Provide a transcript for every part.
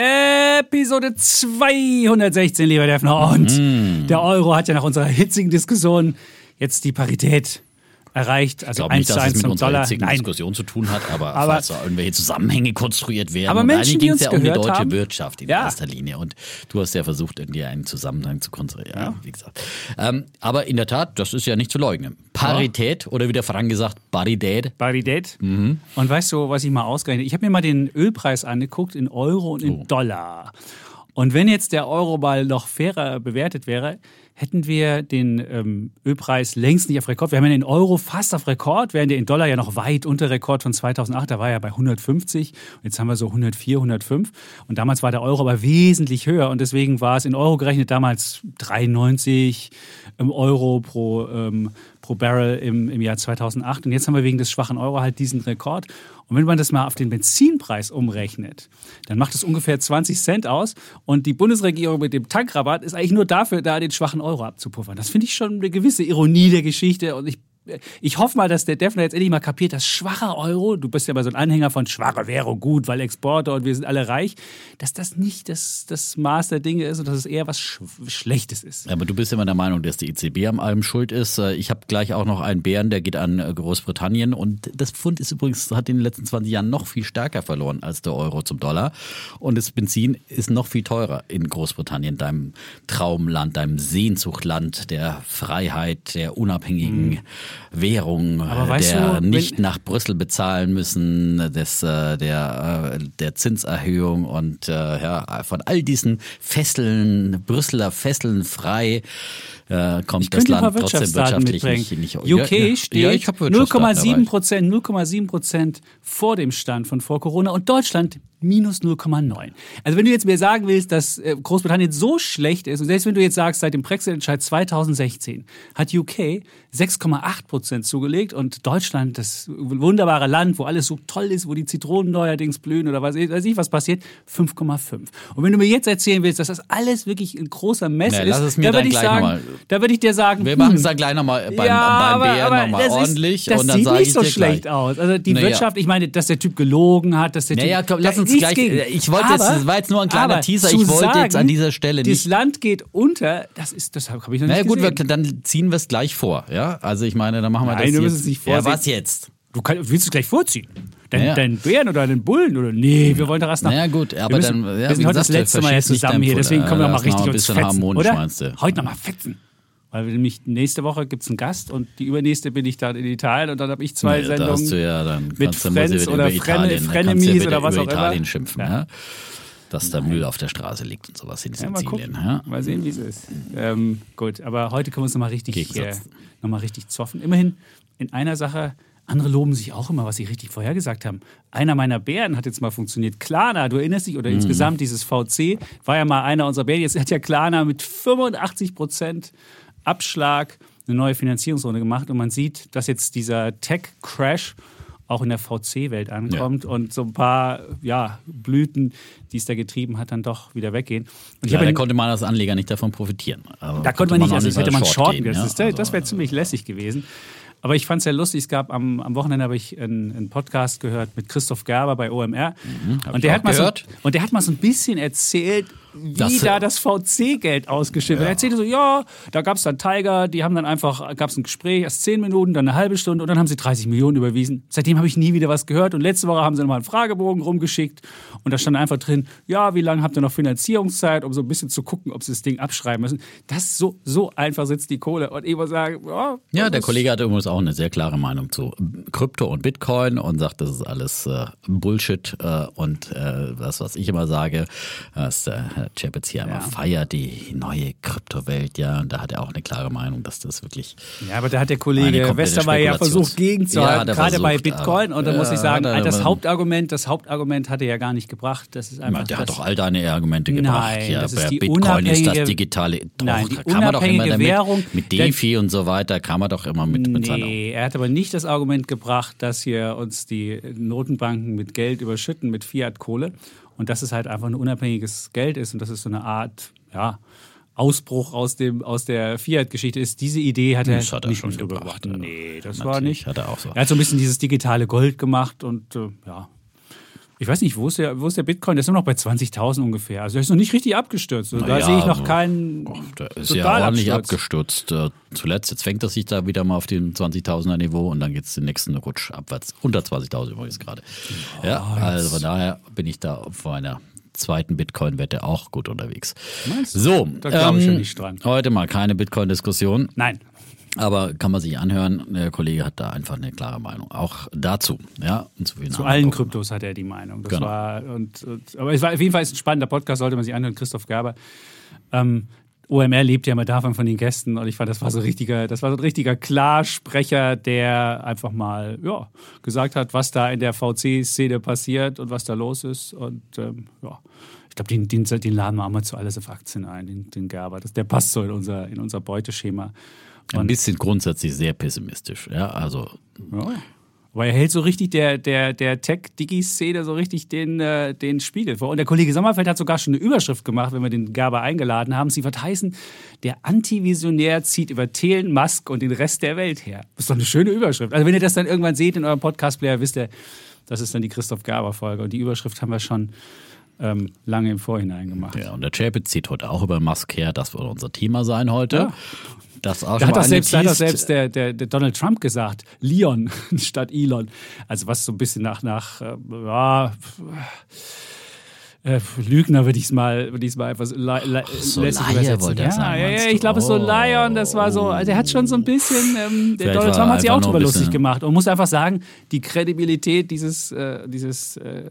Episode 216, lieber Defner. Und Mm. der Euro hat ja nach unserer hitzigen Diskussion jetzt die Parität erreicht. Ich Also glaube 1 nicht, zu dass es 1 mit zum unserer Dollar. jetzigen Nein, Diskussion zu tun hat, aber, Aber- falls da irgendwelche Zusammenhänge konstruiert werden. Aber Menschen, die ging uns es ja um die deutsche haben- Wirtschaft in Ja. erster Linie. Und du hast ja versucht, irgendwie einen Zusammenhang zu konstruieren. Ja. Wie gesagt. Ähm, aber in der Tat, das ist ja nicht zu leugnen. Parität oder wie der Frank gesagt, Parität. Parität. Mhm. Und weißt du, was ich mal ausgerechnet Ich habe mir mal den Ölpreis angeguckt in Euro und in Oh. Dollar. Und wenn jetzt der Euro mal noch fairer bewertet wäre, hätten wir den ähm, Ölpreis längst nicht auf Rekord. Wir haben ja den Euro fast auf Rekord, während der in Dollar ja noch weit unter Rekord von 2008. Da war er bei 150 und jetzt haben wir so 104, 105. Und damals war der Euro aber wesentlich höher und deswegen war es in Euro gerechnet damals 93 Euro pro, ähm, pro Barrel im, im Jahr 2008. Und jetzt haben wir wegen des schwachen Euro halt diesen Rekord. Und wenn man das mal auf den Benzinpreis umrechnet, dann macht es ungefähr 20 Cent aus. Und die Bundesregierung mit dem Tankrabatt ist eigentlich nur dafür da, den schwachen Euro abzupuffern. Das finde ich schon eine gewisse Ironie der Geschichte. Und ich ich hoffe mal, dass der Defner jetzt endlich mal kapiert, dass schwacher Euro, du bist ja mal so ein Anhänger von schwache Währung, gut, weil Exporte und wir sind alle reich, dass das nicht das, das Maß der Dinge ist und dass es eher was Sch Schlechtes ist. Aber du bist immer der Meinung, dass die EZB am allem schuld ist. Äh, Ich habe gleich auch noch einen Bären, der geht an äh, Großbritannien. Und das Pfund ist übrigens, hat in den letzten 20 Jahren noch viel stärker verloren als der Euro zum Dollar. Und das Benzin ist noch viel teurer in Großbritannien, deinem Traumland, deinem Sehnsuchtland der Freiheit, der unabhängigen Mhm. Aber äh, der du, nicht nach Brüssel bezahlen müssen, des, äh, der, äh, der Zinserhöhung und äh, ja, von all diesen Fesseln, Brüsseler Fesseln frei äh, kommt Ich das Land trotzdem wirtschaftlich mitbringen. nicht, nicht UK ja, ja, steht ja, ich hab Wirtschaftsdaten 0,7 dabei. Prozent, 0,7 Prozent vor dem Stand von vor Corona und Deutschland minus 0,9. Also wenn du jetzt mir sagen willst, dass äh, Großbritannien so schlecht ist und selbst wenn du jetzt sagst, seit dem Brexit-Entscheid 2016 hat UK 6,8 Prozent zugelegt und Deutschland, das wunderbare Land, wo alles so toll ist, wo die Zitronen neuerdings blühen oder weiß ich, weiß ich was passiert, 5,5. Und wenn du mir jetzt erzählen willst, dass das alles wirklich ein großer Mess Na, ist, dann würde ich sagen, da würde ich dir sagen, Wir hm, machen es dann gleich nochmal beim, beim Bären nochmal das ordentlich Ist, das und dann sieht nicht ich so schlecht gleich. aus. Also die Naja. Wirtschaft, ich meine, dass der Typ gelogen hat, dass der Naja, Typ. komm, lass uns gleich- gegen. ich wollte jetzt- das war jetzt nur ein kleiner Teaser, ich wollte jetzt an dieser Stelle Das nicht- Land geht unter, das ist, das habe ich noch Na ja, nicht gut, wir, gesehen. dann ziehen wir es gleich vor. Ja, also ich meine, dann machen wir Nein, das wir jetzt. müssen es nicht ja, vorsehen. was jetzt? Du kann, willst du es gleich vorziehen? Dein, Naja. deinen Bären oder deinen Bullen? Oder? Nee, wir wollen doch erst nach. Naja, gut, aber wir müssen, dann- ja, wir sind heute das gesagt, letzte Mal jetzt zusammen hier, deswegen können wir Ja, mal richtig uns fetzen, harmonisch, oder? meinst du? Heute noch mal fetzen. Weil nämlich nächste Woche gibt es einen Gast und die übernächste bin ich dann in Italien und dann habe ich zwei Nee, da Sendungen. hast du ja dann mit mal Friends oder Italien, Frenemies oder was auch immer. Italien schimpfen, Ja. ja. Dass da Müll auf der Straße liegt und sowas in mal Sizilien. Ja. Mal sehen, wie es ist. Ähm, gut, aber heute können wir uns nochmal richtig, äh, noch mal richtig zoffen. Immerhin in einer Sache, andere loben sich auch immer, was sie richtig vorhergesagt haben. Einer meiner Bären hat jetzt mal funktioniert. Klarna, du erinnerst dich, Mhm. oder insgesamt dieses VC, war ja mal einer unserer Bären. Jetzt hat ja Klarna mit 85 Prozent Abschlag eine neue Finanzierungsrunde gemacht und man sieht, dass jetzt dieser Tech-Crash auch in der VC-Welt ankommt und so ein paar ja, Blüten, die es da getrieben hat, dann doch wieder weggehen. Und ich Ja, da konnte man als Anleger nicht davon profitieren. Also da konnte man nicht, also das hätte man shorten gehen. Das, ja. das Also, wäre ziemlich lässig gewesen. Aber ich fand es sehr lustig. Es gab am, am Wochenende habe ich einen, einen Podcast gehört mit Christoph Gerber bei OMR. Mhm, und, der hat mal so, und der hat mal so ein bisschen erzählt, wie Das- da das VC-Geld ausgeschrieben wird. Er erzählte so, ja, da gab es dann Tiger, die haben dann einfach, gab es ein Gespräch, erst zehn Minuten, dann eine halbe Stunde und dann haben sie 30 Millionen überwiesen. Seitdem habe ich nie wieder was gehört und letzte Woche haben sie nochmal einen Fragebogen rumgeschickt und da stand einfach drin, ja, wie lange habt ihr noch Finanzierungszeit, um so ein bisschen zu gucken, ob sie das Ding abschreiben müssen. Das so, so einfach sitzt die Kohle und ich muss sagen, ja, Ja, der das- Kollege hatte übrigens auch eine sehr klare Meinung zu Krypto und Bitcoin und sagt, das ist alles äh, Bullshit äh, und äh, das, was ich immer sage, dass äh, der Chapitz hier Ja. einmal feiert, die neue Kryptowelt, ja. Und da hat er auch eine klare Meinung, dass das wirklich Ja, aber da hat der Kollege Westermeier ja versucht Ja, gegenzuhalten, er gerade bei versucht, Bitcoin. Und da muss ich ja, sagen, er das Hauptargument, das Hauptargument hat er ja gar nicht gebracht. Das ist einfach der hat doch all deine Argumente gebracht. Nein, ja, das ist bei Bitcoin ist das digitale. Doch, Nein, die da kann man doch immer damit, Währung- mit DeFi und so weiter, kann man doch immer mit, mit seiner. Nee, er hat aber nicht das Argument gebracht, dass hier uns die Notenbanken mit Geld überschütten, mit Fiat-Kohle. Und dass es halt einfach ein unabhängiges Geld ist und dass es so eine Art, ja, Ausbruch aus, dem, aus der Fiat-Geschichte ist. Diese Idee hat er, Das hat er nicht schon gebracht. Nee, das Natürlich war nicht. hat er auch so. Er hat so ein bisschen dieses digitale Gold gemacht und äh, ja. Ich weiß nicht, wo ist, der, wo ist der Bitcoin? Der ist nur noch bei 20.000 ungefähr. Also der ist noch nicht richtig abgestürzt. Also, da Naja, sehe ich noch keinen Der ist ja ordentlich abgestürzt. Äh, Zuletzt, jetzt fängt er sich da wieder mal auf dem 20.000er Niveau und dann geht es den nächsten Rutsch abwärts. Unter 20.000 übrigens gerade. Ja, also von daher bin ich da auf meiner zweiten Bitcoin-Wette auch gut unterwegs. Meinst du? So, Da glaube ich ja ähm, nicht dran. heute mal keine Bitcoin-Diskussion. Nein. Aber kann man sich anhören, der Kollege hat da einfach eine klare Meinung. Auch dazu, ja. Und zu Zu allen. Kryptos hat er die Meinung. Das Genau. war, und, und, aber es war auf jeden Fall ist ein spannender Podcast, sollte man sich anhören. Christoph Gerber. Ähm, OMR lebt ja immer davon von den Gästen und ich fand, das war so richtiger, das war so ein richtiger Klarsprecher, der einfach mal ja, gesagt hat, was da in der VC-Szene passiert und was da los ist. Und ähm, ja, ich glaube, den, den, den laden wir auch mal zu alles auf Aktien ein, den, den Gerber. Das, der passt so in unser, in unser Beuteschema. Ein bisschen grundsätzlich sehr pessimistisch. Ja, also Ja. Aber er hält so richtig der, der, der Tech-Digi-Szene so richtig den, äh, den Spiegel vor. Und der Kollege Sommerfeld hat sogar schon eine Überschrift gemacht, wenn wir den Gerber eingeladen haben. Sie wird heißen, der Antivisionär zieht über Thelen, Musk und den Rest der Welt her. Das ist doch eine schöne Überschrift. Also wenn ihr das dann irgendwann seht in eurem Podcast-Player, wisst ihr, das ist dann die Christoph Gerber-Folge. Und die Überschrift haben wir schon ähm, lange im Vorhinein gemacht. Ja, und der Chapitz zieht heute auch über Musk her. Das wird unser Thema sein heute. Ja. Das auch Da hat doch selbst, da hat angeteased. selbst der, der, der Donald Trump gesagt, Leon statt Elon. Also was so ein bisschen nach, nach äh, ja, äh, Lügner würde ich es mal, würde ich mal einfach so, li, li, so lässig Laie wollte ja, sagen, ja, ja, ich glaube, es ist so Oh. Lion, das war so, also er hat schon so ein bisschen, ähm, der Donald Trump hat sich auch drüber lustig gemacht und muss einfach sagen, die Kredibilität dieses, äh, dieses äh,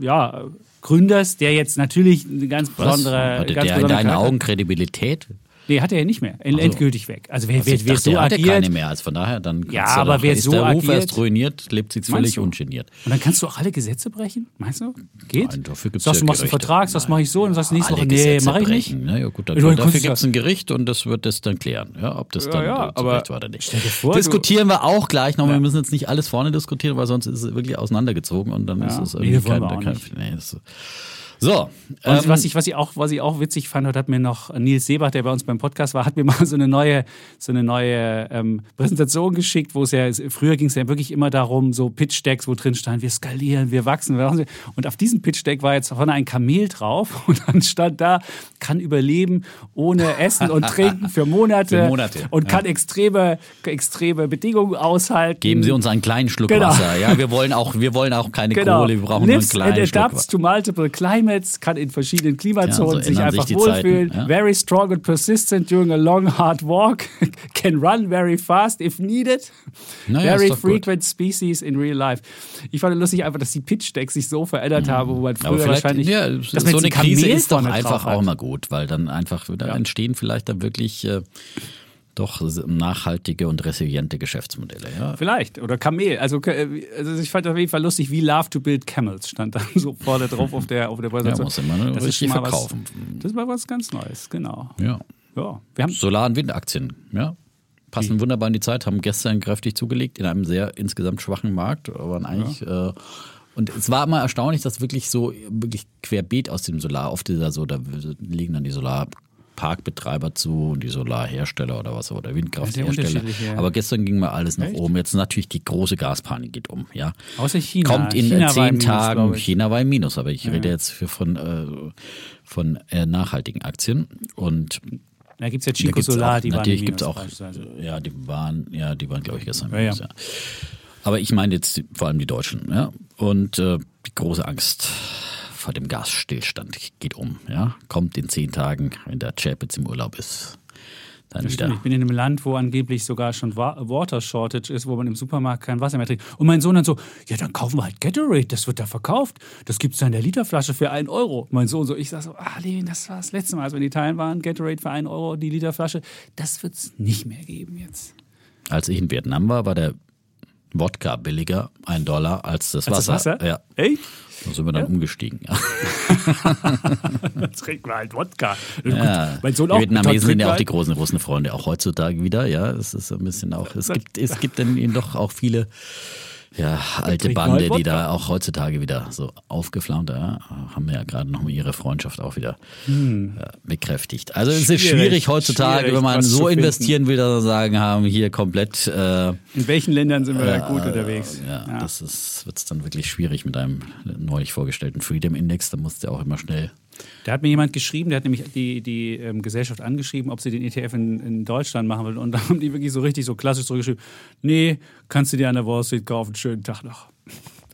ja, Gründers, der jetzt natürlich eine ganz besondere, Hatte ganz der in besondere deinen Charakter- Augen Kredibilität? Nee, hat er ja nicht mehr. so. Endgültig weg. Also wer, Also wer, ich wer dachte, so hatte agiert, keine mehr. Also von daher, dann Ja, aber doch- wer ist so der Ruf agiert- erst ruiniert, lebt Meinst völlig ungeniert. Und dann kannst du auch alle Gesetze brechen? Meinst du? Geht? Nein, dafür gibt's sagst ja du, machst einen Gerichte. Vertrag, sagst, mache ich so und sagst nächste Woche, nee, mache ich nicht. brechen. Ne? Ja, gut, Ja, dafür, gibt es ein Gericht und das wird das dann klären, ja, ob das dann ja, aber zurecht war oder nicht. vor, Diskutieren wir auch gleich noch. Wir müssen jetzt nicht alles vorne diskutieren, weil sonst ist es wirklich auseinandergezogen und dann ist es irgendwie kein, kein, nee, das, so. Und ähm, was, ich, was, ich auch, was ich auch witzig fand, hat mir noch Nils Seebach, der bei uns beim Podcast war, hat mir mal so eine neue, so eine neue ähm, Präsentation geschickt, wo es ja, früher ging es ja wirklich immer darum, so Pitch-Decks, wo drin stand, wir skalieren, wir wachsen. wir wachsen. Und auf diesem Pitch-Deck war jetzt vorne ein Kamel drauf und dann stand da, kann überleben ohne Essen und Trinken für Monate, Für Monate, und ja. kann extreme, extreme Bedingungen aushalten. Geben Sie uns einen kleinen Schluck Genau. Wasser. Ja, wir wollen auch, wir wollen auch keine Kohle, wir brauchen Lives nur einen kleinen and Schluck adapts Wasser. to multiple climates, kann in verschiedenen Klimazonen Ja, so sich einfach sich die Zeiten, wohlfühlen. ja. Very strong and persistent during a long, hard walk. can run very fast if needed. Naja, very doch gut. frequent species in real life. Ich fand lustig einfach, dass die Pitch-Decks sich so verändert haben, wo man früher Mhm. Wahrscheinlich... ja, dass so eine ein Krise ist doch einfach auch mal gut, weil dann einfach, da entstehen vielleicht da wirklich äh, doch nachhaltige und resiliente Geschäftsmodelle. Ja. Vielleicht. Oder Kamel. Also, äh, also ich fand auf jeden Fall lustig, wie Love to Build Camels stand dann so vorne drauf auf der, auf der Ja, Präsentation. muss immer ne, Das ist richtig schon mal was- verkaufen. Das war was ganz Neues, genau. Ja. Ja, wir haben Solar- und Windaktien, ja. Passen wunderbar in die Zeit, haben gestern kräftig zugelegt in einem sehr insgesamt schwachen Markt, aber eigentlich. Äh, und es war immer erstaunlich, dass wirklich so wirklich querbeet aus dem Solar, oft ist ja so, da liegen dann die Solarparkbetreiber zu und die Solarhersteller oder was oder Windkrafthersteller. ja. Aber gestern ging mal alles nach Echt? oben. Jetzt natürlich die große Gaspanik geht um, ja. Außer China. Kommt in China zehn Minus, Tagen. China war im Minus, aber ich rede jetzt von, äh, von äh, nachhaltigen Aktien und Da gibt es ja Chico Solar, auch, die waren natürlich gibt auch, beispielsweise. ja, die waren, ja, die waren, glaube ich, gestern. im Ja, ja. Minus, ja. Aber ich meine jetzt vor allem die Deutschen, ja. Und äh, die große Angst vor dem Gasstillstand geht um, ja. Kommt in zehn Tagen, wenn der Chapitz im Urlaub ist. dann Das wieder. stimmt. Ich bin in einem Land, wo angeblich sogar schon Wa- Water Shortage ist, wo man im Supermarkt kein Wasser mehr trinkt. Und mein Sohn dann so, ja, dann kaufen wir halt Gatorade, das wird da verkauft. Das gibt es da in der Literflasche für 1 Euro. Mein Sohn so, ich sag so, ah, Levin, das war das letzte Mal, als wir in Italien waren, Gatorade für 1 Euro die Literflasche. Das wird es nicht mehr geben jetzt. Als ich in Vietnam war, war der Wodka billiger, ein Dollar, als das Als Wasser. das Wasser? Ja, Echt? da sind wir dann umgestiegen. Ja. Trinken wir halt Wodka. Ja. Mein Sohn die auch. Vietnamesen sind ja auch die großen Russenfreunde, auch heutzutage wieder. Ja, es ist ein bisschen auch. Es gibt, es gibt dann eben doch auch viele ja, alte Bande, die da auch heutzutage wieder so aufgeflammt ja, haben ja gerade noch mal ihre Freundschaft auch wieder ja, bekräftigt. Also es ist Hm. Schwierig, heutzutage, schwierig, wenn man so investieren will, dass wir sagen haben, hier komplett äh, In welchen Ländern sind wir da gut unterwegs? ja, Ja. das ist wird's dann wirklich schwierig mit einem neulich vorgestellten Freedom Index. Da musst du auch immer schnell Da hat mir jemand geschrieben, der hat nämlich die, die ähm, Gesellschaft angeschrieben, ob sie den ETF in, in Deutschland machen will. Und da haben die wirklich so richtig so klassisch zurückgeschrieben, nee, kannst du dir an der Wall Street kaufen, schönen Tag noch.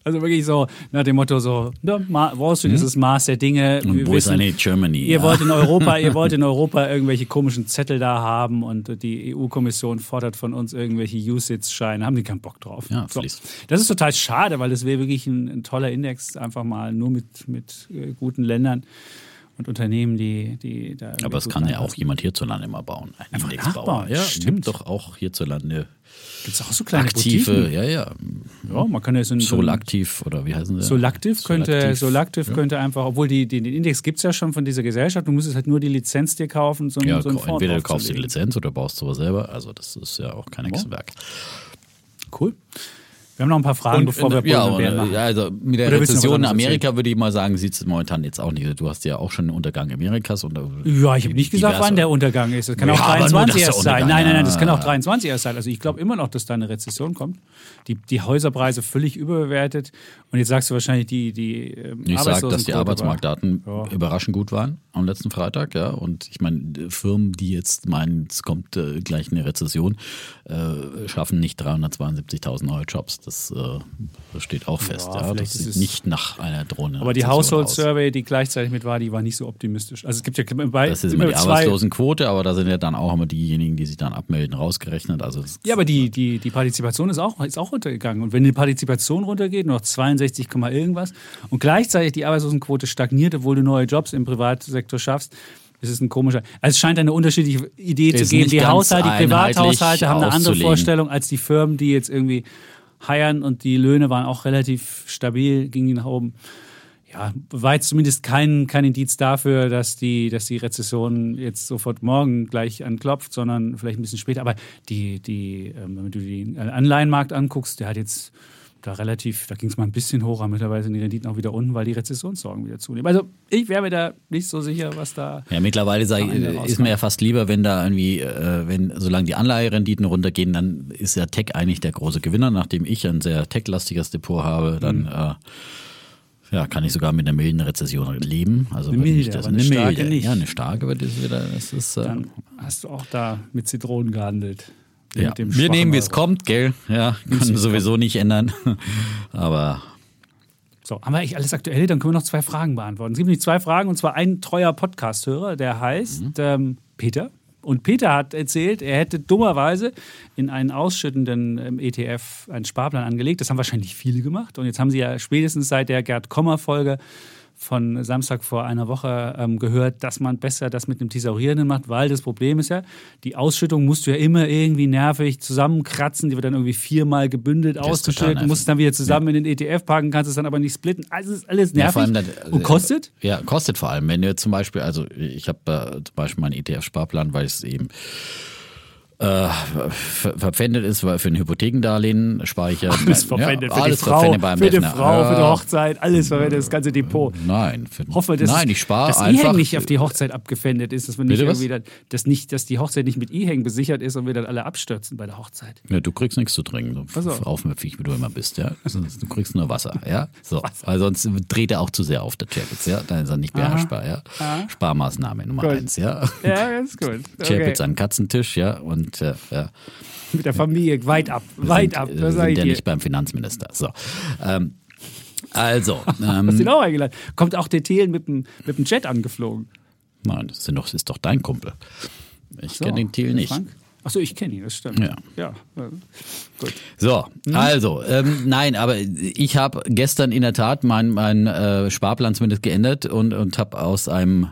Also wirklich so nach dem Motto so, Ma- Wall Street ist das Maß der Dinge. Und Wir wo ist wissen, eine Germany? Ihr ja. wollt in Europa, ihr wollt in Europa irgendwelche komischen Zettel da haben und die EU-Kommission fordert von uns irgendwelche USITS-Scheine, haben die keinen Bock drauf. Ja, so. Das ist total schade, weil das wäre wirklich ein, ein toller Index, einfach mal nur mit, mit äh, guten Ländern und Unternehmen, die, die da. Aber gut kann ja auch jemand hierzulande mal bauen. Ein Einfach Indexbauer. nachbauen, Ja, stimmt. gibt doch auch hierzulande Gibt's auch so kleine aktive, Boutiquen? ja, ja. Ja, man kann ja so ein Solaktiv oder wie heißen sie? Könnte, Solaktiv. Solactive Ja. könnte einfach, obwohl die, den Index gibt es ja schon von dieser Gesellschaft, du musstest halt nur die Lizenz dir kaufen, so, Ja, so entweder du kaufst die. Lizenz oder baust sowas selber. Also das ist ja auch kein Hexenwerk. Cool. Wir haben noch ein paar Fragen, bevor wir ja, und und, Bären machen. ja, also mit der Oder Rezession in Amerika würde ich mal sagen, sieht es momentan jetzt auch nicht. Du hast ja auch schon einen Untergang Amerikas. Und, Ja, ich habe nicht gesagt, wann der Untergang ist. Das kann Ja, auch aber nur, 23 dass der erst sein. Nein, nein, nein, das kann auch Ja. 23 erst sein. Also ich glaube immer noch, dass da eine Rezession kommt. Die, die Häuserpreise völlig überbewertet. Und jetzt sagst du wahrscheinlich, die, die ähm, Ich sage, dass die Arbeitsmarktdaten Ja. überraschend gut waren am letzten Freitag, ja. Und ich meine, Firmen, die jetzt meinen, es kommt äh, gleich eine Rezession, äh, schaffen nicht 372.000 neue Jobs. Das, äh, das steht auch fest, Ja, ja. Das ist sieht nicht nach einer drohenden Aber die Household. Survey, die gleichzeitig mit war, die war nicht so optimistisch. Also es gibt ja bei Das ist immer die Arbeitslosenquote, aber da sind ja dann auch immer diejenigen, die sich dann abmelden, rausgerechnet. Also Ja, aber die, die, die Partizipation ist auch, ist auch runtergegangen. Und wenn die Partizipation runtergeht, nur noch 62, Komma irgendwas, und gleichzeitig die Arbeitslosenquote stagniert, obwohl du neue Jobs im Privatsektor schaffst, ist es ein komischer. Also es scheint eine unterschiedliche Idee zu Ist geben. Die Haushalte, die Privathaushalte haben eine andere. Vorstellung als die Firmen, die jetzt irgendwie heiern und die Löhne waren auch relativ stabil, gingen nach oben. Ja, war jetzt zumindest kein, kein Indiz dafür, dass die, dass die Rezession jetzt sofort morgen gleich anklopft, sondern vielleicht ein bisschen später. Aber die, die, ähm, wenn du den Anleihenmarkt anguckst, der hat jetzt da relativ, da ging es mal ein bisschen hoch, aber mittlerweile sind die Renditen auch wieder unten, weil die Rezessionssorgen wieder zunehmen. Also ich wäre mir da nicht so sicher, was da. Ja, mittlerweile Ende ich, ist mir ja fast lieber, wenn da irgendwie, äh, wenn, solange die Anleiherenditen runtergehen, dann ist ja Tech eigentlich der große Gewinner. Nachdem ich ein sehr tech-lastiges Depot habe, dann Mhm. äh, ja, kann ich sogar mit einer milden Rezession leben. Also Eine milde, das, eine starke milde. nicht. Ja, eine starke wird es wieder. Das ist, äh, Dann hast du auch da mit Zitronen gehandelt. Ja. Wir nehmen, wie es Euro. kommt, gell? Ja, Wie's kann sowieso nicht ändern. Aber So, haben wir eigentlich alles Aktuelle? Dann können wir noch zwei Fragen beantworten. Es gibt nämlich zwei Fragen und zwar ein treuer Podcast-Hörer, der heißt Mhm. ähm, Peter. Und Peter hat erzählt, er hätte dummerweise in einen ausschüttenden ähm, ETF einen Sparplan angelegt. Das haben wahrscheinlich viele gemacht. Und jetzt haben sie ja spätestens seit der Gerd Kommer-Folge von Samstag vor einer Woche ähm, gehört, dass man besser das mit einem Thesaurierenden macht, weil das Problem ist ja, die Ausschüttung musst du ja immer irgendwie nervig zusammenkratzen, die wird dann irgendwie viermal gebündelt ausgeschüttet, musst es dann wieder zusammen in den ETF packen, kannst es dann aber nicht splitten. Also es ist alles Ja, nervig. allem dann, und kostet? Ja, kostet vor allem. Wenn du zum Beispiel, also ich habe äh, zum Beispiel meinen ETF-Sparplan, weil es eben äh, ver verpfändet ist, weil für ein Hypothekendarlehen spare ich ja Alles verwendet ja, für alles die Frau, verpfändet für die. Frau, für die Hochzeit, alles verwendet, das ganze Depot. Nein, für, Hoffen wir, dass, nein, ich spare dass einfach. E-Hang nicht auf die Hochzeit abgefändet ist, dass, wir nicht irgendwie dann, dass, nicht, dass die Hochzeit nicht mit E-Hang besichert ist und wir dann alle abstürzen bei der Hochzeit. Ja, du kriegst nichts zu trinken, so auf. aufmüpfig wie du immer bist, ja. Sonst- Du kriegst nur Wasser, ja. So, weil sonst dreht er auch zu sehr auf der Chapitz, ja. Dann ist er nicht beherrschbar, ja. Sparmaßnahme Nummer Gut. eins, ja. Ja, ganz gut. Chapitz an Katzentisch, ja. Und äh, ja. Mit der Familie weit ab, weit sind, ab. äh, Das sind ja dir. nicht beim Finanzminister. So. Ähm, also, Hast ähm, ihn auch eingeladen. Kommt auch der Thelen mit dem, mit dem Jet angeflogen. nein, das, sind doch, das ist doch dein Kumpel. Ich So, kenne den Thiel nicht. Frank? Achso, ich kenne ihn, das stimmt. Ja. ja. äh, Gut. So, also, ähm, nein, aber ich habe gestern in der Tat meinen mein, äh, Sparplan zumindest geändert und, und habe aus einem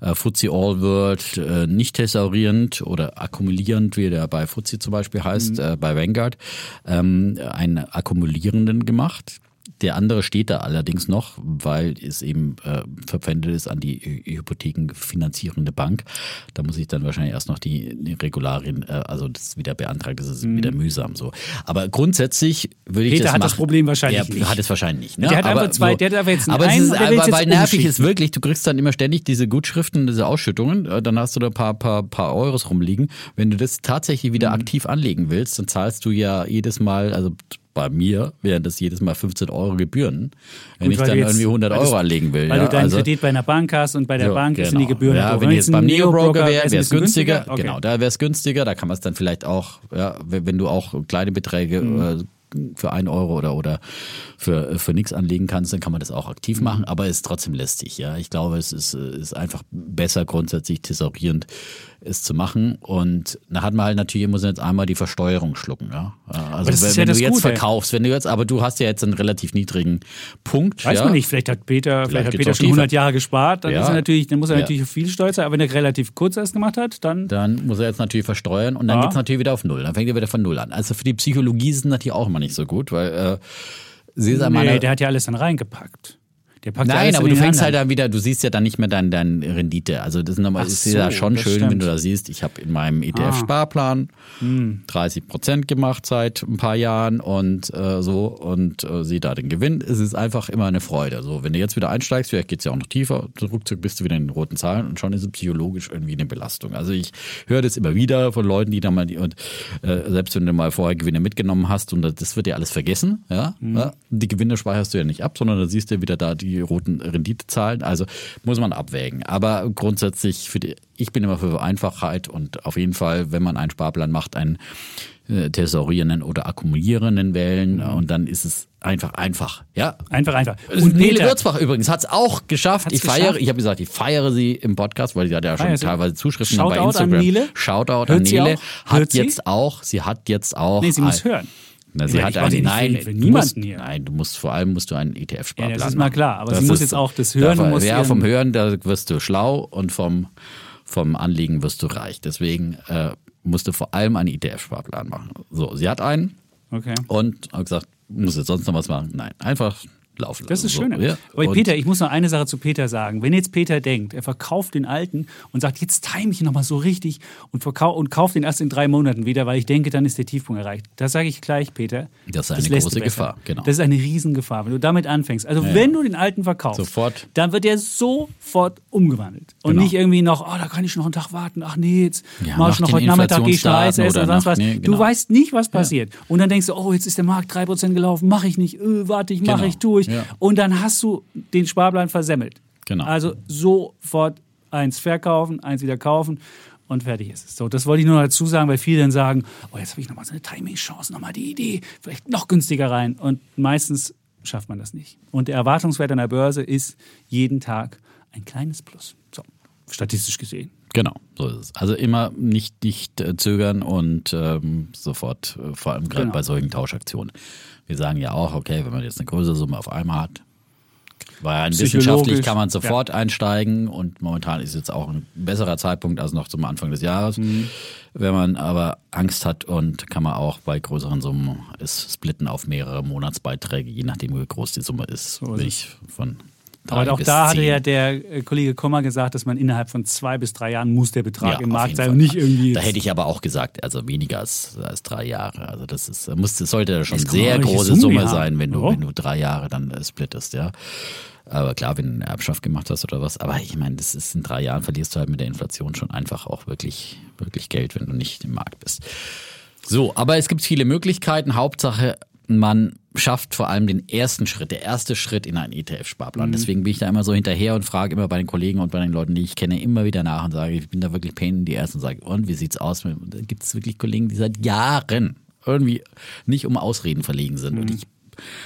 äh, FTSE All World äh, nicht thesaurierend oder akkumulierend, wie der bei FTSE zum Beispiel heißt, äh, bei Vanguard, ähm, einen akkumulierenden gemacht. Der andere steht da allerdings noch, weil es eben äh, verpfändet ist an die Hy- hypothekenfinanzierende Bank. Da muss ich dann wahrscheinlich erst noch die, die Regularien, äh, also das wieder beantragen, das ist wieder mühsam so. Aber grundsätzlich würde ich Peter das hat machen. das Problem wahrscheinlich der nicht. hat es wahrscheinlich nicht. Ne? Der hat aber einfach zwei- der hat einfach jetzt einen aber es einen ist, aber, weil nervig ist wirklich, du kriegst dann immer ständig diese Gutschriften, diese Ausschüttungen, äh, dann hast du da ein paar, paar, paar Euros rumliegen. Wenn du das tatsächlich wieder Mhm. aktiv anlegen willst, dann zahlst du ja jedes Mal, also bei mir wären das jedes Mal 15 Euro Gebühren, wenn Gut, ich dann jetzt- irgendwie 100 weil Euro das- anlegen will. Weil ja? du deinen also, Kredit bei einer Bank hast und bei der so, Bank sind die genau. Gebühren Ja, wenn du jetzt beim Neo-Broker wäre, wäre es günstiger. Okay. Genau, da wäre es günstiger. Da kann man es dann vielleicht auch, ja, wenn wenn du auch kleine Beträge Mhm. äh, für ein Euro oder, oder für, für nichts anlegen kannst, dann kann man das auch aktiv Mhm. machen, aber es ist trotzdem lästig. Ja, ich glaube, es ist, äh, ist einfach besser grundsätzlich thesaurierend es zu machen und da hat man halt natürlich, muss man jetzt einmal die Versteuerung schlucken. Ja? Also das wenn, ist ja wenn das du jetzt Gute. verkaufst, wenn du jetzt, aber du hast ja jetzt einen relativ niedrigen Punkt. Weiß ja? man nicht, vielleicht hat Peter, vielleicht, hat geht's Peter schon tiefer. 100 Jahre gespart, dann, Ja. ist er natürlich, dann muss er natürlich viel stolz sein, aber wenn er relativ kurz erst gemacht hat, dann Dann muss er jetzt natürlich versteuern und dann Ja. geht's natürlich wieder auf Null. Dann fängt er wieder von Null an. Also für die Psychologie ist es natürlich auch immer nicht so gut, weil äh, einmal nee, der hat ja alles dann reingepackt. Der packt ja Nein, alles aber du fängst halt anderen. dann wieder, du siehst ja dann nicht mehr deine dein Rendite. Also das ist, nochmal, ist ja so, schon das schön, wenn stimmt. Ah. du da siehst, ich habe in meinem ETF-Sparplan Hm. 30 Prozent gemacht seit ein paar Jahren und äh, so und äh, sehe da den Gewinn. Es ist einfach immer eine Freude. So, wenn du jetzt wieder einsteigst, vielleicht geht's ja auch noch tiefer, ruckzuck bist du wieder in den roten Zahlen und schon ist es psychologisch irgendwie eine Belastung. Also ich höre das immer wieder von Leuten, die da mal, die, und äh, selbst wenn du mal vorher Gewinne mitgenommen hast und das wird dir alles vergessen, ja, Mhm. ja die Gewinne speicherst du ja nicht ab, sondern da siehst du wieder da die roten Renditezahlen. Also muss man abwägen. Aber grundsätzlich für die, ich bin immer für Einfachheit und auf jeden Fall, wenn man einen Sparplan macht, einen äh, thesaurierenden oder akkumulierenden wählen Mhm. und dann ist es einfach einfach. Ja, Einfach, einfach. und Nele Würzbach übrigens hat es auch geschafft. Hat's ich feiere, geschafft? ich habe gesagt, ich feiere sie im Podcast, weil sie hat ja schon Feier sie. teilweise Zuschriften Shoutout bei an Instagram. Nele. Shoutout an Hört sie Nele. auch? Hat Hört sie? jetzt auch, sie hat jetzt auch. Nee, sie muss hören. Na, sie meine, hat einen, für- nein, für du niemanden musst, hier. Nein, du musst vor allem musst du einen ETF-Sparplan Ja, das ist mal klar, aber sie muss jetzt auch das hören davon- muss Ja, vom Hören, da wirst du schlau und vom, vom Anliegen wirst du reich. Deswegen äh, musst du vor allem einen ETF-Sparplan machen. So, sie hat einen Okay. und hat gesagt, muss jetzt sonst noch was machen? Nein, einfach laufen Das ist lassen. schön. So, ja. Aber Und- Peter, ich muss noch eine Sache zu Peter sagen. Wenn jetzt Peter denkt, er verkauft den alten und sagt, jetzt time ich nochmal so richtig und, verkau und kauft den erst in drei Monaten wieder, weil ich denke, dann ist der Tiefpunkt erreicht. Da sage ich gleich, Peter. Das ist eine lässt große du. Gefahr, genau. Das ist eine Riesengefahr, wenn du damit anfängst. Also wenn du den alten verkaufst, Sofort. dann wird der sofort umgewandelt. Und Genau. nicht irgendwie noch, oh, da kann ich noch einen Tag warten. Ach nee, jetzt Ja, mach ich noch heute Nachmittag, gehe ich noch Eis essen oder sonst was. nee, Du genau. weißt nicht, was passiert. Und dann denkst du, oh, jetzt ist der Markt 3% gelaufen, mache ich nicht, öh, warte ich, mache Genau. ich, tue ich. Ja. Und dann hast du den Sparplan versemmelt. Genau. Also sofort eins verkaufen, eins wieder kaufen und fertig ist es. So, das wollte ich nur dazu sagen, weil viele dann sagen, oh, jetzt habe ich nochmal so eine Timing-Chance, nochmal die Idee, vielleicht noch günstiger rein. Und meistens schafft man das nicht. Und der Erwartungswert an der Börse ist jeden Tag ein kleines Plus. So, statistisch gesehen. Genau, so ist es. Also immer nicht, nicht äh, zögern und ähm, sofort, äh, vor allem gerade Genau. bei solchen Tauschaktionen. Wir sagen ja auch, okay, wenn man jetzt eine größere Summe auf einmal hat, weil wissenschaftlich kann man sofort einsteigen und momentan ist jetzt auch ein besserer Zeitpunkt als noch zum Anfang des Jahres. Mhm. Wenn man aber Angst hat und kann man auch bei größeren Summen es splitten auf mehrere Monatsbeiträge, je nachdem wie groß die Summe ist, So bin ich von Aber auch da hatte ja der äh, Kollege Kommer gesagt, dass man innerhalb von zwei bis drei Jahren muss der Betrag im auf Markt sein Fall. und nicht irgendwie. Da hätte ich aber auch gesagt, also weniger als, als drei Jahre. Also das ist, muss, das sollte ja schon eine sehr große Summe Summe sein, wenn du, Ja. wenn du drei Jahre dann äh, splittest, ja. Aber klar, wenn du eine Erbschaft gemacht hast oder was. Aber ich meine, das ist in drei Jahren verlierst du halt mit der Inflation schon einfach auch wirklich, wirklich Geld, wenn du nicht im Markt bist. So, aber es gibt viele Möglichkeiten. Hauptsache, man schafft vor allem den ersten Schritt, der erste Schritt in einen ETF-Sparplan. Deswegen bin ich da immer so hinterher und frage immer bei den Kollegen und bei den Leuten, die ich kenne, immer wieder nach und sage, ich bin da wirklich Pain in die Ersten und sage, und wie sieht's aus? Da gibt es wirklich Kollegen, die seit Jahren irgendwie nicht um Ausreden verlegen sind. Und ich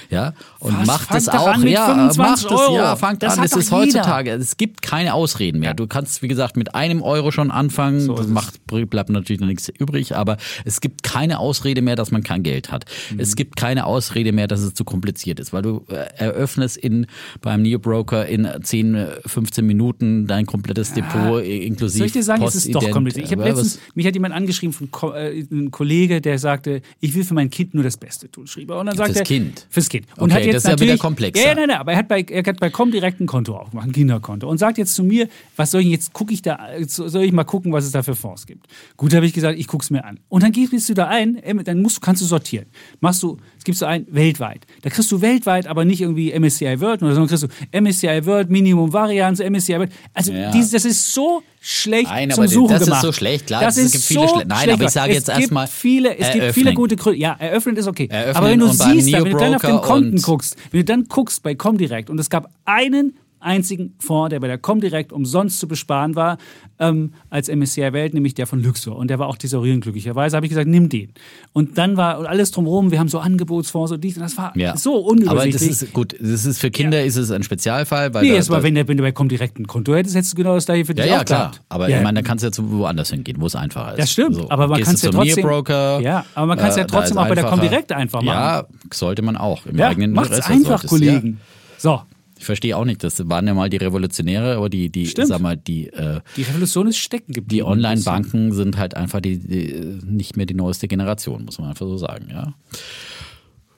Ja, und Was? macht doch auch. ja, 25 macht es, ja, fangt Das an. Es ist jeder. heutzutage, es gibt keine Ausreden mehr. Du kannst, wie gesagt, mit einem Euro schon anfangen. So das macht, bleibt natürlich noch nichts übrig, aber es gibt keine Ausrede mehr, dass man kein Geld hat. Mhm. Es gibt keine Ausrede mehr, dass es zu kompliziert ist, weil du äh, eröffnest in, beim Neobroker in 10, äh, 15 Minuten dein komplettes Depot äh, inklusive Soll ich dir sagen, es ist doch kompliziert. Ich habe Aber letztens, mich hat jemand angeschrieben, von äh, ein Kollege, der sagte, ich will für mein Kind nur das Beste tun, schrieb er. Und dann sagte er, Kind? Fürs Kind. Und Okay, hat jetzt das ist ja wieder komplexer. Ja, ja, nein, nein, aber er hat bei, er hat bei Comdirect ein Konto aufgemacht, ein Kinderkonto. Und sagt jetzt zu mir, was soll ich jetzt, gucke ich da, soll ich mal gucken, was es da für Fonds gibt. Gut, habe ich gesagt, ich gucke es mir an. Und dann gehst du da ein, dann musst, du- kannst du sortieren. Machst du, gibst du ein, weltweit. Da kriegst du weltweit aber nicht irgendwie MSCI World, oder sondern kriegst du MSCI World, Minimum Varianz, MSCI World. Also Ja. dieses, das ist so schlecht Nein, zum aber Suchen das ist gemacht. so schlecht, klar, Das es ist gibt viele so schle- Nein, schlecht aber ich sage jetzt erstmal viele, es gibt viele eröffnen. gute Gründe. Ja, eröffnen ist okay. Eröffnen aber wenn du siehst, da, wenn du dann auf den Konten guckst, wenn du dann guckst bei Comdirect und es gab einen einzigen Fonds, der bei der Comdirect umsonst zu besparen war, ähm, als MSCI Welt, nämlich der von Luxor. Und der war auch thesaurierend glücklicherweise. habe ich gesagt, nimm den. Und dann war und alles drumherum, wir haben so Angebotsfonds und dies und das war Ja. so Aber unübersichtlich. das ist gut. Das ist für Kinder ist es ein Spezialfall, weil nee, da, da, wenn, der, wenn du bei Comdirect ein Konto hättest, hättest du genau das gleiche für dich ja, ja, auch klar. gehabt. Aber ja. ich meine, da kannst du jetzt woanders hingehen, wo es einfacher ist. Das stimmt, So, aber man kann es ja trotzdem. Neobroker, ja, aber man kann es ja äh, trotzdem auch bei der. Comdirect einfach machen. Ja, sollte man auch. Im ja eigenen macht's Interesse einfach, Kollegen. So, Ja. Ich verstehe auch nicht, das waren ja mal die Revolutionäre, aber die, die, Stimmt. sag mal, die, äh, die Revolution ist stecken geblieben. die Online-Banken sind halt einfach die, die, nicht mehr die neueste Generation, muss man einfach so sagen, ja.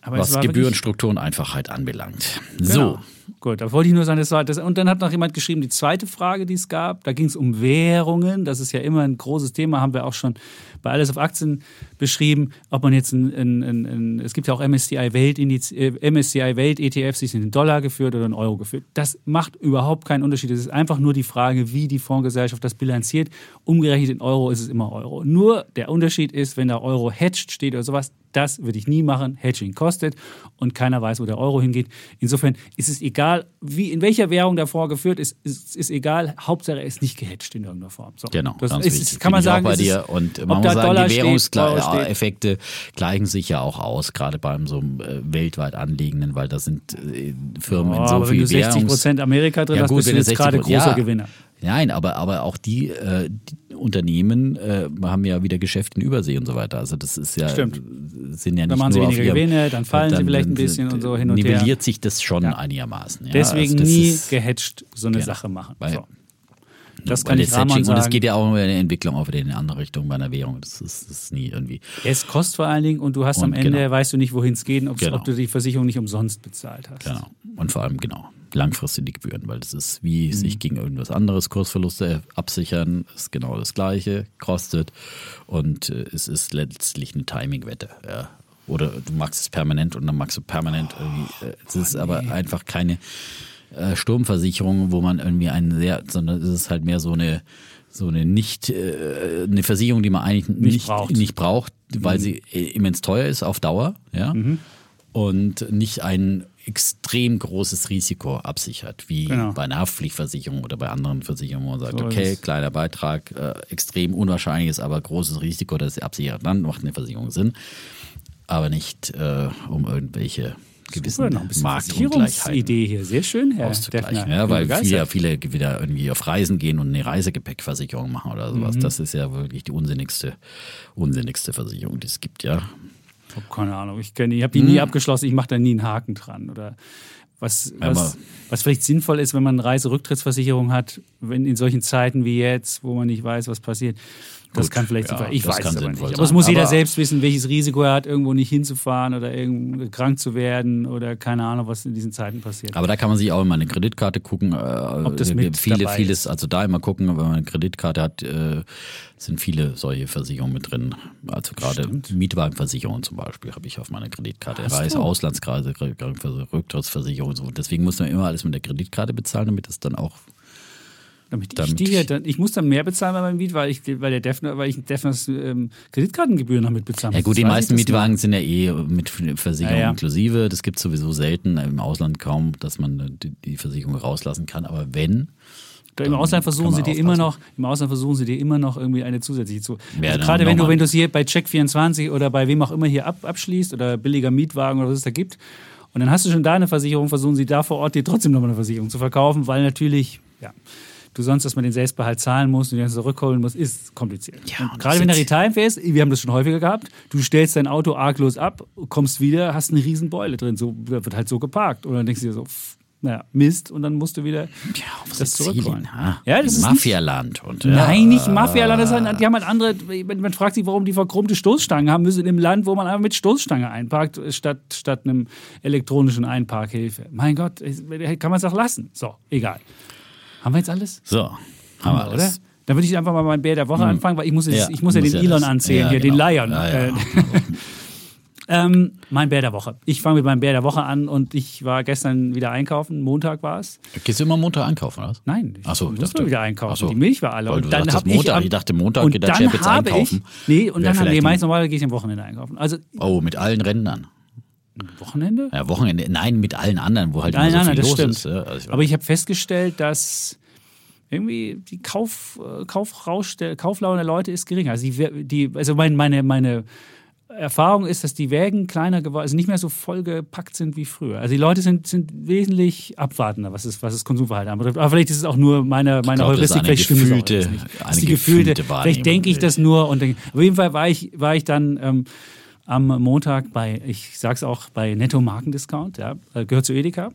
Aber Was Gebührenstruktur und Einfachheit anbelangt. wirklich- So. Genau. Gut, da wollte ich nur sagen, das war das. Und dann hat noch jemand geschrieben, die zweite Frage, die es gab, da ging es um Währungen. Das ist ja immer ein großes Thema, haben wir auch schon bei Alles auf Aktien beschrieben. Ob man jetzt ein, ein, ein, ein es gibt ja auch MSCI Welt, äh, MSCI Welt ETFs, die sind in Dollar geführt oder in Euro geführt. Das macht überhaupt keinen Unterschied. Es ist einfach nur die Frage, wie die Fondsgesellschaft das bilanziert. Umgerechnet in Euro ist es immer Euro. Nur der Unterschied ist, wenn da Euro hedged steht oder sowas, das würde ich nie machen. Hedging kostet und keiner weiß, wo der Euro hingeht. Insofern ist es egal, wie, in welcher Währung der Fonds geführt ist, ist, ist egal. Hauptsache, er ist nicht gehatcht in irgendeiner Form. So. Genau, das ist, kann man sagen, bei dir. Und man da muss sagen, Dollar die. Währungseffekte gleichen sich ja auch aus, gerade beim so einem äh, weltweit anliegenden, weil da sind äh, Firmen Oh, in so aber wenn viel du 60 Währungs Prozent Amerika drin Ja, hast, gut, bist du wenn jetzt 60 gerade großer ja. Gewinner. Nein, aber, aber auch die, äh, die Unternehmen äh, haben ja wieder Geschäfte in Übersee und so weiter. Also das ist ja Stimmt. sind ja nicht Dann machen sie weniger ihrem- Gewinne, dann fallen sie vielleicht ein bisschen und so hin und her. Nivelliert sich das schon einigermaßen. Ja, Deswegen also nie gehatcht so eine Genau. Sache machen. Weil- So. Das kann ich Rahman Hedging, Und es sagen. geht ja auch um eine Entwicklung auch wieder in eine andere Richtung bei einer Währung. Das ist, das ist nie irgendwie. Es kostet vor allen Dingen und du hast am Und Ende, genau. weißt du nicht, wohin es geht, Genau. ob du die Versicherung nicht umsonst bezahlt hast. Genau. Und vor allem, genau, langfristig die Gebühren, weil das ist wie Mhm. sich gegen irgendwas anderes Kursverluste absichern, ist genau das Gleiche, kostet und äh, es ist letztlich eine Timing-Wette. Ja. Oder du magst es permanent und dann magst du permanent irgendwie. äh, Es ist aber einfach keine äh, Sturmversicherung, wo man irgendwie einen sehr, sondern es ist halt mehr so eine so eine nicht äh, eine Versicherung, die man eigentlich nicht, braucht. nicht braucht, weil sie äh, immens teuer ist auf Dauer, ja, und nicht ein extrem großes Risiko absichert, wie Genau. bei einer Haftpflichtversicherung oder bei anderen Versicherungen, wo man sagt, So ist okay, kleiner Beitrag, äh, extrem unwahrscheinliches, aber großes Risiko, dass sie absichert, dann macht eine Versicherung Sinn, aber nicht äh, um irgendwelche gewissen Super, noch ein bisschen Marktungleichheiten hier. Sehr schön, Herr auszugleichen. Ja, weil viele, viele wieder irgendwie auf Reisen gehen und eine Reisegepäckversicherung machen oder sowas. Mhm. Das ist ja wirklich die unsinnigste, unsinnigste Versicherung, die es gibt, ja. Ich hab keine Ahnung. Ich, ich habe die nie abgeschlossen. Ich mache da nie einen Haken dran. Oder was, was, was vielleicht sinnvoll ist, wenn man eine Reiserücktrittsversicherung hat, wenn in solchen Zeiten wie jetzt, wo man nicht weiß, was passiert. Das Gut, kann vielleicht ja, Ich das weiß es aber nicht. Aber es muss jeder Aber- selbst wissen, welches Risiko er hat, irgendwo nicht hinzufahren oder irgendwo krank zu werden oder keine Ahnung, was in diesen Zeiten passiert. Aber da kann man sich auch immer eine Kreditkarte gucken. Äh, Ob das mit viele, vieles, ist. also da immer gucken, wenn man eine Kreditkarte hat, äh, sind viele solche Versicherungen mit drin. Also gerade Mietwagenversicherung zum Beispiel habe ich auf meiner Kreditkarte. Hast Reise? Auslandskreise, Rücktrittsversicherung und so. Deswegen muss man immer alles mit der Kreditkarte bezahlen, damit es dann auch Damit ich damit ich- dann, ich muss dann mehr bezahlen bei meinem Miet, weil ich, weil der Defner, weil ich Defners ähm, Kreditkartengebühren damit bezahlen Ja muss. gut, die meisten Mietwagen sind ja eh mit Versicherung Ja, ja. inklusive. Das gibt sowieso selten, im Ausland kaum, dass man die, die Versicherung rauslassen kann. Aber wenn, Im Ausland versuchen sie dir immer noch, im Ausland versuchen sie dir immer noch irgendwie eine zusätzliche zu. Ja, also gerade wenn du, wenn du es hier bei Check24 oder bei wem auch immer hier ab, abschließt oder billiger Mietwagen oder was es da gibt Und dann hast du schon da eine Versicherung, versuchen sie da vor Ort dir trotzdem nochmal eine Versicherung zu verkaufen, weil natürlich, ja, du sonst erstmal den Selbstbehalt zahlen musst und den zurückholen musst, ist kompliziert. Ja, gerade wenn der Retime fährst, wir haben das schon häufiger gehabt, du stellst dein Auto arglos ab, kommst wieder, hast eine riesen Beule drin, so wird halt so geparkt. Und dann denkst du dir so, pff, naja, Mist und dann musst du wieder Ja, auf das zurückholen. Ja, das ist Mafialand. Und, ja, Nein, nicht Mafialand. Das sind, die haben halt andere. Man, man fragt sich, warum die verchromte Stoßstangen haben müssen in einem Land, wo man einfach mit Stoßstange einparkt, statt, statt einem elektronischen Einparkhilfe. Mein Gott, kann man es auch lassen. So, egal. Haben wir jetzt alles? So, haben wir Oder? alles. Dann würde ich einfach mal mein Bär der Woche anfangen, weil ich muss, jetzt, Ja, ich muss ja den ja Elon das. anzählen, Ja, hier, den genau. Lion. Ja, ja. Äh, ähm, mein Bär der Woche. Ich fange mit meinem Bär der Woche an und ich war gestern wieder einkaufen. Montag war es. Gehst du immer Montag einkaufen, oder? was? Nein, ich Ach so, ich dachte- wieder einkaufen. Ach so. Die Milch war alle. Weil Und dann habe ich, Montag. am- Ich dachte, Montag und geht der dann Chef jetzt habe einkaufen. Ich, nee, und Wäre dann haben, nee, vielleicht meist ein- normalerweise gehe ich am Wochenende einkaufen. Also Oh, mit allen Rändern. Wochenende? Ja, Wochenende. Nein, mit allen anderen, wo halt Nein, immer so nein, viel los stimmt. ist. Ja, also ich- Aber ich habe festgestellt, dass irgendwie die Kauf, äh, Kaufrausch der Kauflaune der Leute ist geringer. Also, die, die, also mein, meine, meine Erfahrung ist, dass die Wägen kleiner geworden, also nicht mehr so vollgepackt sind wie früher. Also die Leute sind, sind wesentlich abwartender, was es, was das Konsumverhalten anbetrifft. Aber vielleicht ist es auch nur meine, meine glaub, Heuristik, vielleicht stimmt es auch nicht. Das eine ist die gefühlte, gefühlte vielleicht denke ich das nur und denke, auf jeden Fall war ich, war ich dann ähm, am Montag bei, ich sag's auch, bei Netto Markendiscount, ja, äh, gehört zu Edeka.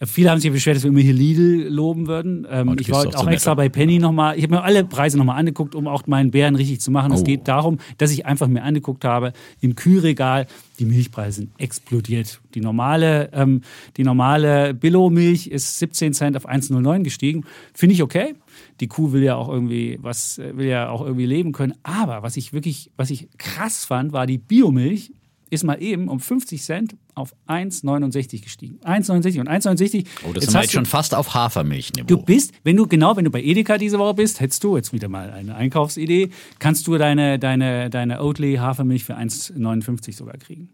Äh, Viele haben sich beschwert, dass wir immer hier Lidl loben würden. Ähm, du ich war auch auch extra bei Penny nochmal. Ich habe mir alle Preise nochmal angeguckt, um auch meinen Bären richtig zu machen. Es Oh. geht darum, dass ich einfach mir angeguckt habe, im Kühlregal, die Milchpreise sind explodiert. Die normale, ähm, die normale Billo-Milch ist 17 Cent auf 1,09 gestiegen. Finde ich okay. Die Kuh will ja auch irgendwie was, äh, will ja auch irgendwie leben können. Aber was ich wirklich, was ich krass fand, war die Biomilch ist mal eben um 50 Cent auf 1,69 gestiegen. 1,69 und 1,69. Oh, das Jetzt sind wir jetzt schon fast auf Hafermilchniveau. Du bist, wenn du genau, wenn du bei Edeka diese Woche bist, hättest du jetzt wieder mal eine Einkaufsidee, kannst du deine, deine, deine Oatly Hafermilch für 1,59 sogar kriegen.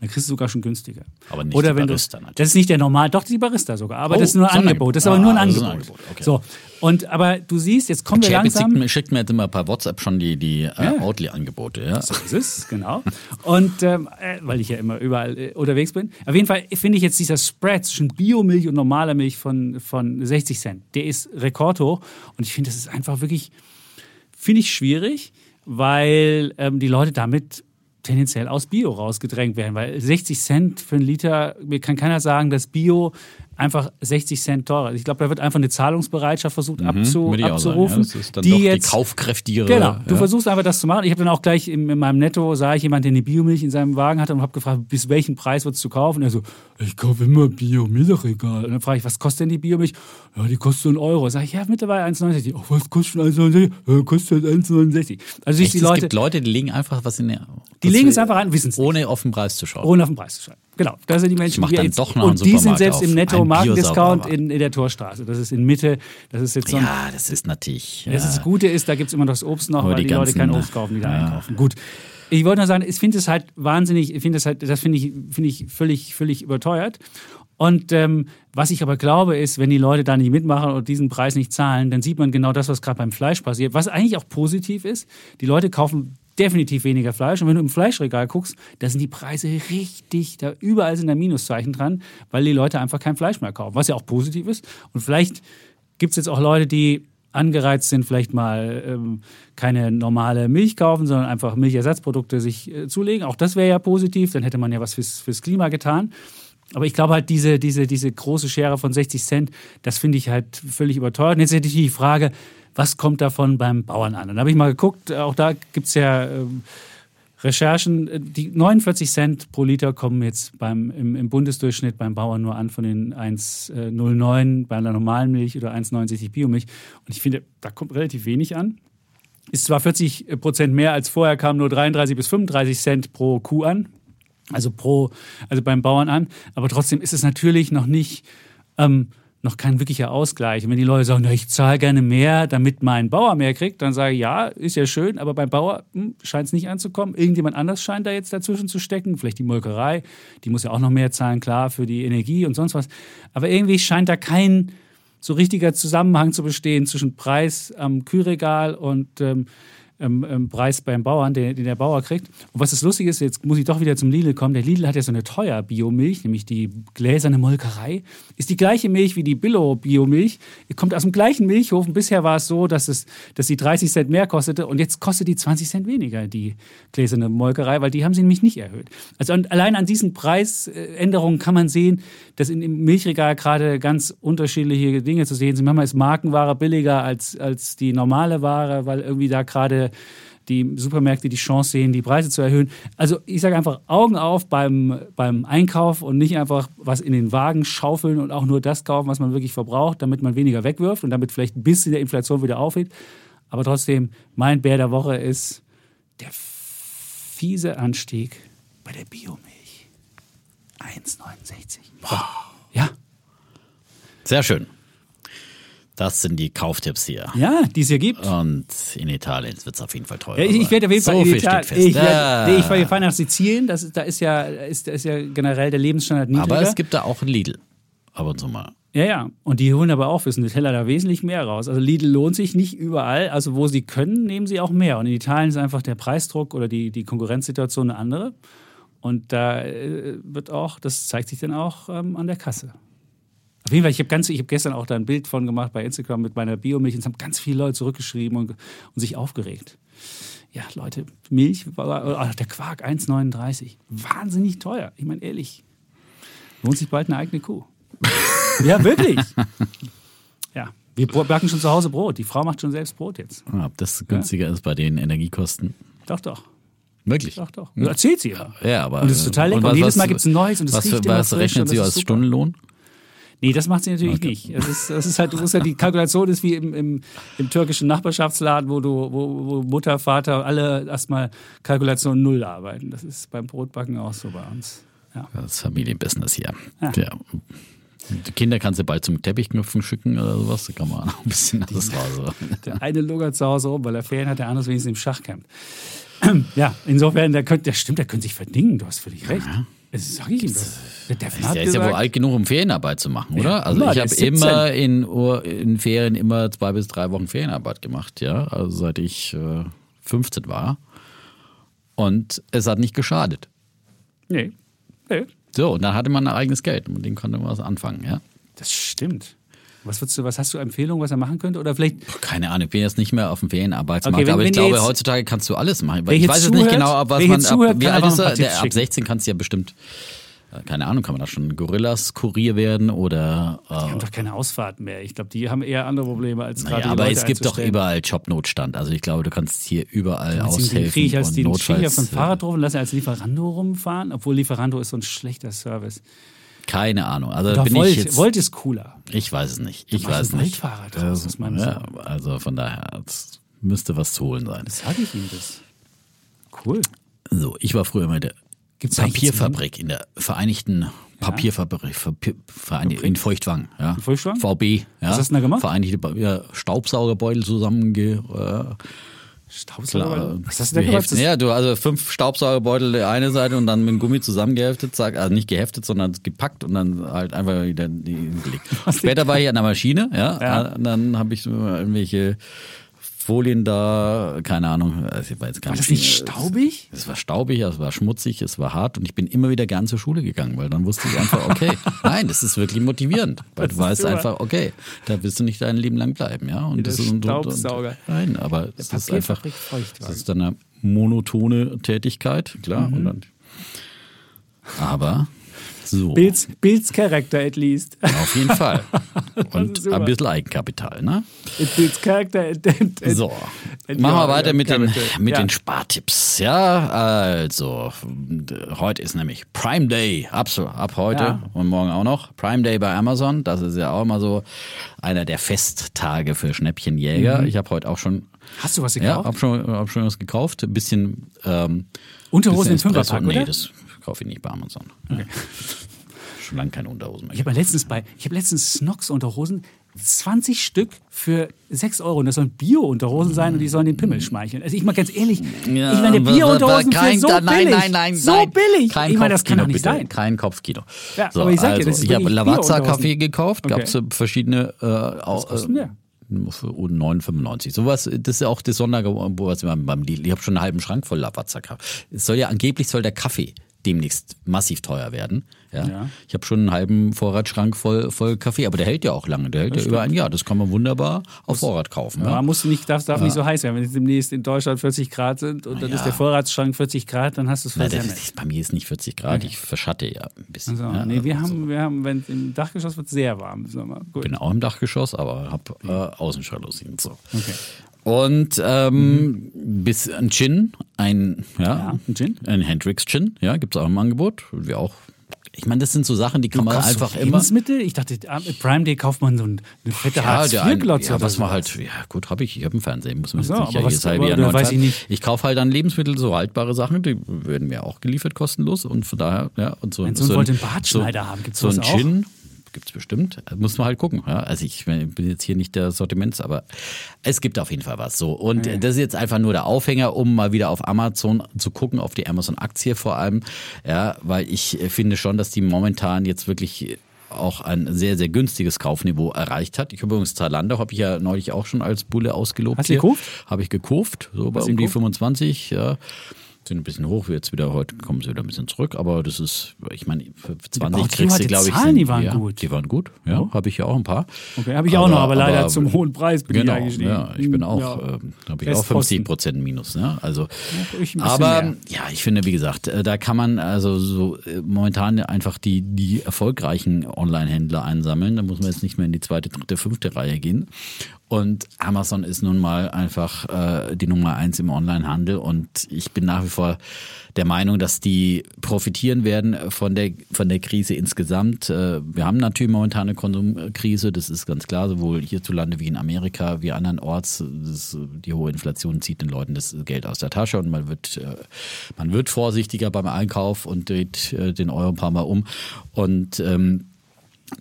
Dann kriegst du sogar schon günstiger. Aber nicht Oder die wenn du, Barista natürlich. Das ist nicht der normal, doch die Barista sogar, aber Oh, das ist nur ein ein Angebot. Das ist aber Angebot. nur ein Ah, ist ein Angebot. Angebot, okay. So. Und aber du siehst, jetzt kommen wir Chapitz langsam. schickt, mir- schickt mir jetzt immer per WhatsApp schon die, die äh, Oatly-Angebote. Ja. So ist es, genau. Und ähm, äh, weil ich ja immer überall äh, unterwegs bin. Auf jeden Fall finde ich jetzt dieser Spread zwischen Biomilch und normaler Milch von, von 60 Cent, der ist rekordhoch. Und ich finde, das ist einfach wirklich, finde ich schwierig, weil ähm, die Leute damit tendenziell aus Bio rausgedrängt werden. Weil 60 Cent für einen Liter, mir kann keiner sagen, dass Bio einfach 60 Cent teurer. Ich glaube, da wird einfach eine Zahlungsbereitschaft versucht abzu, Mhm, ich auch sagen, abzurufen. ja. Dann doch die kaufkräftigere. Genau, du ja. versuchst einfach das zu machen. Ich habe dann auch gleich in, in meinem Netto, sah ich jemand, der eine Biomilch in seinem Wagen hatte und habe gefragt, bis welchen Preis würdest du kaufen? Und er so, ich kaufe immer Biomilch, doch egal. Und dann frage ich, was kostet denn die Biomilch? Ja, die kostet so einen Euro. Sag ich, ja, mittlerweile 1,69. Ach, was kostet schon 1,69? Ja, kostet 1,69. Also Echt, die es Leute, gibt Leute, die legen einfach was in der. die legen es einfach an, wissen es. Ohne auf den Preis zu schauen. Ohne auf den Preis zu schreiben. Genau, das sind die Menschen, die jetzt, doch noch und die sind selbst auf. im Netto Markendiscount in, in der Torstraße. Das ist in Mitte, das ist jetzt so ein ja, das ist natürlich. Das, ist das Gute ist, da gibt es immer noch das Obst noch, weil die, die Leute kein ganzen- Obst kaufen, die da ja. einkaufen. Gut. Ich wollte nur sagen, ich finde es halt wahnsinnig, ich finde es halt, das finde ich, finde ich völlig, völlig überteuert. Und ähm, was ich aber glaube, ist, wenn die Leute da nicht mitmachen und diesen Preis nicht zahlen, dann sieht man genau das, was gerade beim Fleisch passiert. Was eigentlich auch positiv ist, die Leute kaufen definitiv weniger Fleisch. Und wenn du im Fleischregal guckst, da sind die Preise richtig, da überall sind da Minuszeichen dran, weil die Leute einfach kein Fleisch mehr kaufen, was ja auch positiv ist. Und vielleicht gibt es jetzt auch Leute, die angereizt sind, vielleicht mal ähm, keine normale Milch kaufen, sondern einfach Milchersatzprodukte sich äh, zulegen. Auch das wäre ja positiv, dann hätte man ja was fürs, fürs Klima getan. Aber ich glaube halt, diese, diese, diese große Schere von 60 Cent, das finde ich halt völlig überteuert. Und jetzt hätte ich die Frage, was kommt davon beim Bauern an? Und da habe ich mal geguckt, auch da gibt es ja ähm, Recherchen, äh, die 49 Cent pro Liter kommen jetzt beim, im, im Bundesdurchschnitt beim Bauern nur an von den 1,09 bei einer normalen Milch oder 1,69 Biomilch. Und ich finde, da kommt relativ wenig an. Ist zwar 40 Prozent mehr als vorher, kam nur 33 bis 35 Cent pro Kuh an, also pro, also beim Bauern an, aber trotzdem ist es natürlich noch nicht, ähm, noch kein wirklicher Ausgleich. Und wenn die Leute sagen, na, ich zahle gerne mehr, damit mein Bauer mehr kriegt, dann sage ich, ja, ist ja schön, aber beim Bauer hm, scheint es nicht anzukommen. Irgendjemand anders scheint da jetzt dazwischen zu stecken, vielleicht die Molkerei, die muss ja auch noch mehr zahlen, klar, für die Energie und sonst was. Aber irgendwie scheint da kein so richtiger Zusammenhang zu bestehen zwischen Preis am Kühlregal und ähm, ähm, ähm, Preis beim Bauern, den, den der Bauer kriegt. Und was das Lustige ist, jetzt muss ich doch wieder zum Lidl kommen. Der Lidl hat ja so eine teuer Biomilch, nämlich die gläserne Molkerei. Ist die gleiche Milch wie die Billo-Biomilch. Kommt aus dem gleichen Milchhof. Und bisher war es so, dass, es, dass sie 30 Cent mehr kostete. Und jetzt kostet die 20 Cent weniger, die gläserne Molkerei, weil die haben sie nämlich nicht erhöht. Also allein an diesen Preisänderungen kann man sehen, dass in, im Milchregal gerade ganz unterschiedliche Dinge zu sehen sind. Manchmal ist Markenware billiger als, als die normale Ware, weil irgendwie da gerade die Supermärkte die Chance sehen, die Preise zu erhöhen. Also ich sage einfach Augen auf beim, beim Einkauf und nicht einfach was in den Wagen schaufeln und auch nur das kaufen, was man wirklich verbraucht, damit man weniger wegwirft und damit vielleicht ein bisschen der Inflation wieder aufhebt. Aber trotzdem, mein Bär der Woche ist der fiese Anstieg bei der Biomilch. 1,69. Ja. Sehr schön. Das sind die Kauftipps hier. Ja, die es hier gibt. Und in Italien wird es auf jeden Fall teurer. Ja, ich, ich werde auf jeden Fall so in Italien. Ich, werde, Ja. nee, ich, wir fahren nach Sizilien. Das, da ist ja, ist, ist ja generell der Lebensstandard niedriger. Aber es gibt da auch ein Lidl. Ab und zu mal. Ja, ja. Und die holen aber auch fürs Nutella da wesentlich mehr raus. Also Lidl lohnt sich nicht überall. Also wo sie können, nehmen sie auch mehr. Und in Italien ist einfach der Preisdruck oder die, die Konkurrenzsituation eine andere. Und da äh, wird auch, das zeigt sich dann auch ähm, an der Kasse. Auf jeden Fall, ich habe habe gestern auch da ein Bild von gemacht bei Instagram mit meiner Biomilch und es haben ganz viele Leute zurückgeschrieben und, und sich aufgeregt. Ja, Leute, Milch, ach, der Quark 1,39. Wahnsinnig teuer. Ich meine, ehrlich, lohnt sich bald eine eigene Kuh. Ja, wirklich. Ja, wir backen schon zu Hause Brot. Die Frau macht schon selbst Brot jetzt. Ah, Ob das günstiger ist bei den Energiekosten. Doch, doch. Wirklich? Doch, doch. Erzählt sie ja. Ja, aber. Und es ist total lecker. Und jedes Mal gibt's ein neues und es was, riecht für, was rechnet und sie das als super. Stundenlohn? Nee, das macht sie natürlich nicht. Es ist, es ist halt, du musst ja, die Kalkulation ist wie im, im, im türkischen Nachbarschaftsladen, wo du, wo, wo Mutter, Vater alle erstmal Kalkulation null arbeiten. Das ist beim Brotbacken auch so bei uns. Ja. Das Familienbusiness hier. Ja. Ja. Die Kinder kannst du bald zum Teppichknüpfen schicken oder sowas. Da kann man auch ein bisschen das raus. Der eine lungert zu Hause rum, weil er Ferien hat, der andere wenigstens im Schach kämpft. Ja, insofern, der, könnte, der stimmt, der könnte sich verdingen, du hast völlig recht. Das sag ich ihm. Das, der Der ist ja wohl gesagt, alt genug, um Ferienarbeit zu machen, oder? Ja, also immer, ich habe ist 17. immer in, in Ferien immer zwei bis drei Wochen Ferienarbeit gemacht, ja. Also seit ich äh, 15 war. Und es hat nicht geschadet. nee, nee, So, und dann hatte man ein eigenes Geld und mit dem konnte man was anfangen, ja. das stimmt. Was, würdest du, was hast du Empfehlungen, was er machen könnte? Oder vielleicht Keine Ahnung, ich bin jetzt nicht mehr auf dem Ferienarbeitsmarkt, Okay, wenn- aber ich wenn glaube, jetzt- heutzutage kannst du alles machen. Ich weiß jetzt nicht zuhört- genau, ab was man jetzt ab, zuhört, wie alt ist er? Der, ab schicken. 16 kannst du ja bestimmt, äh, keine Ahnung, kann man da schon Gorillas Kurier werden oder die haben doch keine Ausfahrten mehr. Ich glaube, die haben eher andere Probleme als gerade Naja, die aber Leute es gibt doch überall Jobnotstand. Also ich glaube, du kannst hier überall aushelfen kriege ich als und den auf notfalls. dem äh, Fahrrad drauf und lasse als Lieferando rumfahren, obwohl Lieferando ist so ein schlechter Service. Keine Ahnung. Also Doch, bin Volt, ich jetzt. Volt ist cooler. Ich weiß es nicht. Ich weiß ein nicht. Voltfahrrad draus, das meinst du? ja, also von daher es müsste was zu holen sein. Sag ich ihm das. Cool. So, ich war früher immer in der Gibt's Papierfabrik in der Vereinigten Papierfabrik Verpi- Verein- in Feuchtwang. Ja. In Feuchtwang? VB. Ja. Was hast du denn da gemacht? Vereinigte ja, Staubsaugerbeutel zusammen äh, Staubsauger. Was hast du gemacht? geheftet. Ja, du, also fünf Staubsaugerbeutel der eine Seite und dann mit dem Gummi zusammengeheftet, zack, also nicht geheftet, sondern gepackt und dann halt einfach wieder gelegt. Später war ich an der Maschine, ja, Ja. und dann habe ich so irgendwelche Folien da, keine Ahnung, also ich war jetzt War das nicht staubig? Es war staubig, es war schmutzig, es war hart und ich bin immer wieder gern zur Schule gegangen, weil dann wusste ich einfach, okay, nein, das ist wirklich motivierend, weil Das du weißt super. einfach, okay, da willst du nicht dein Leben lang bleiben, ja. Und das ist und, und, und, Staubsauger. Nein, aber es ist einfach, das ist dann eine monotone Tätigkeit, klar. Mhm. Und dann, aber so, Bilds, Bilds Character at least. auf jeden Fall. Und ein bisschen Eigenkapital, ne? It builds character. And, and, and, So, machen wir weiter mit, den, mit ja. den Spartipps. Ja, also, heute ist nämlich Prime Day, ab, ab heute Ja. und morgen auch noch. Prime Day bei Amazon, das ist ja auch immer so einer der Festtage für Schnäppchenjäger. Ich habe heute auch schon, Hast du was ja, gekauft? hab schon, hab schon was gekauft. Ein bisschen, ähm, Unterhosen im bisschen Espresso. Fünferpack, Nee, das kaufe ich nicht bei Amazon. Ja. Lange keine Unterhosen mehr. Ich habe letztens bei, ich habe letztens Snox Unterhosen 20 Stück für 6 Euro. Und das sollen Bio-Unterhosen sein und die sollen den Pimmel schmeicheln. Also ich mal ganz ehrlich, Ja, ich meine, Bio-Unterhosen für so nein, billig. Nein, nein, so nein. billig. Kein ich meine, das kann doch nicht bitte. sein. Kein Kopfkino. Ja, aber ich sag dir, das ist ich habe wirklich Lavazza Bio-Unterhosen. Kaffee gekauft, Okay. gab es verschiedene. Äh, Was kostet denn der? 9,95. Sowas, das ist ja auch das Sonderangebot, was wir beim Lidl. Ich habe schon einen halben Schrank voll Lavazza Es soll ja angeblich soll der Kaffee demnächst massiv teuer werden. Ja. ja. Ich habe schon einen halben Vorratsschrank voll, voll Kaffee, aber der hält ja auch lange. Der hält das ja stimmt. über ein Jahr. Das kann man wunderbar auf Vorrat kaufen. Ja. Man muss nicht, darf, darf ja. nicht so heiß werden. Wenn es demnächst in Deutschland 40 Grad sind und dann ist der Vorratsschrank 40 Grad, dann hast du es versemmelt. Bei mir ist nicht 40 Grad, ich verschatte ja ein bisschen. Also, nee, wir also. haben, wir haben, wenn im Dachgeschoss wird sehr warm im Sommer. Gut. Bin auch im Dachgeschoss, aber habe äh, Außenjalousien. So. Okay. Und ähm, mhm. bis ein Gin, ein, ja, ja ein Gin, ein Hendrix Gin, ja, gibt es auch im Angebot. Wir auch ich meine, das sind so Sachen, die kann du man einfach so immer. Lebensmittel? Ich dachte, Prime Day kauft man so eine fette ja, Hartz-IV-Glotze. Ja, was man halt, ja gut, habe ich, ich habe einen Fernsehen, muss man so, jetzt nicht jedes halbe Jahr weiß ich nicht. Ich kaufe halt dann Lebensmittel, so haltbare Sachen, die werden mir auch geliefert kostenlos und von daher, ja, und so. Mein Sohn so wollte einen Bartschneider haben, gibt es so ein Gin, gibt es bestimmt. Muss man halt gucken. Ja? Also ich bin jetzt hier nicht der Sortiments, aber es gibt auf jeden Fall was. So. Und ja. das ist jetzt einfach nur der Aufhänger, um mal wieder auf Amazon zu gucken, auf die Amazon-Aktie vor allem. Ja, weil ich finde schon, dass die momentan jetzt wirklich auch ein sehr, sehr günstiges Kaufniveau erreicht hat. Ich habe übrigens Zalando, habe ich ja neulich auch schon als Bulle ausgelobt. Hast du gekauft? Habe ich gekauft, so bei um die 25. Ja sind ein bisschen hoch, jetzt wieder heute kommen sie wieder ein bisschen zurück, aber das ist, ich meine, für 20 kriegst du, glaube ich, Zahlen, sind, die waren ja, gut. Die waren gut, ja, oh. habe ich ja auch ein paar. Okay, habe ich aber, auch noch, aber leider aber, zum hohen Preis bin genau, ich eingestiegen. Ja, ich bin auch, ja. äh, habe ich auch 50 Prozent Minus, ne? Also, aber mehr. ja, ich finde, wie gesagt, äh, da kann man also so äh, momentan einfach die die erfolgreichen Online-Händler einsammeln. Da muss man jetzt nicht mehr in die zweite, dritte, fünfte Reihe gehen. Und Amazon ist nun mal einfach äh, die Nummer eins im Onlinehandel und ich bin nach wie vor der Meinung, dass die profitieren werden von der von der Krise insgesamt. Äh, wir haben natürlich momentan eine Konsumkrise, das ist ganz klar, sowohl hierzulande wie in Amerika wie andernorts. Das, die hohe Inflation zieht den Leuten das Geld aus der Tasche und man wird äh, man wird vorsichtiger beim Einkauf und dreht äh, den Euro ein paar Mal um und ähm,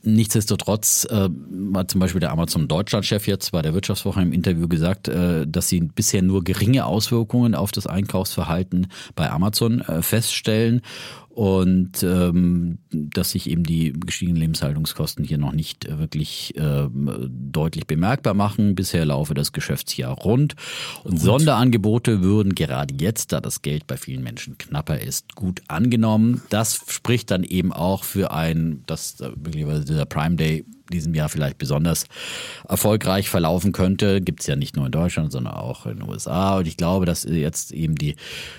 Nichtsdestotrotz äh, hat zum Beispiel der Amazon Deutschland-Chef jetzt bei der Wirtschaftswoche im Interview gesagt, äh, dass sie bisher nur geringe Auswirkungen auf das Einkaufsverhalten bei Amazon äh, feststellen und ähm, dass sich eben die gestiegenen Lebenshaltungskosten hier noch nicht äh, wirklich ähm, deutlich bemerkbar machen. Bisher laufe das Geschäftsjahr rund und gut. Sonderangebote würden gerade jetzt, da das Geld bei vielen Menschen knapper ist, gut angenommen. Das spricht dann eben auch für ein, dass äh, möglicherweise dieser Prime Day diesem Jahr vielleicht besonders erfolgreich verlaufen könnte. Gibt es ja nicht nur in Deutschland, sondern auch in den USA. Und ich glaube, dass jetzt eben die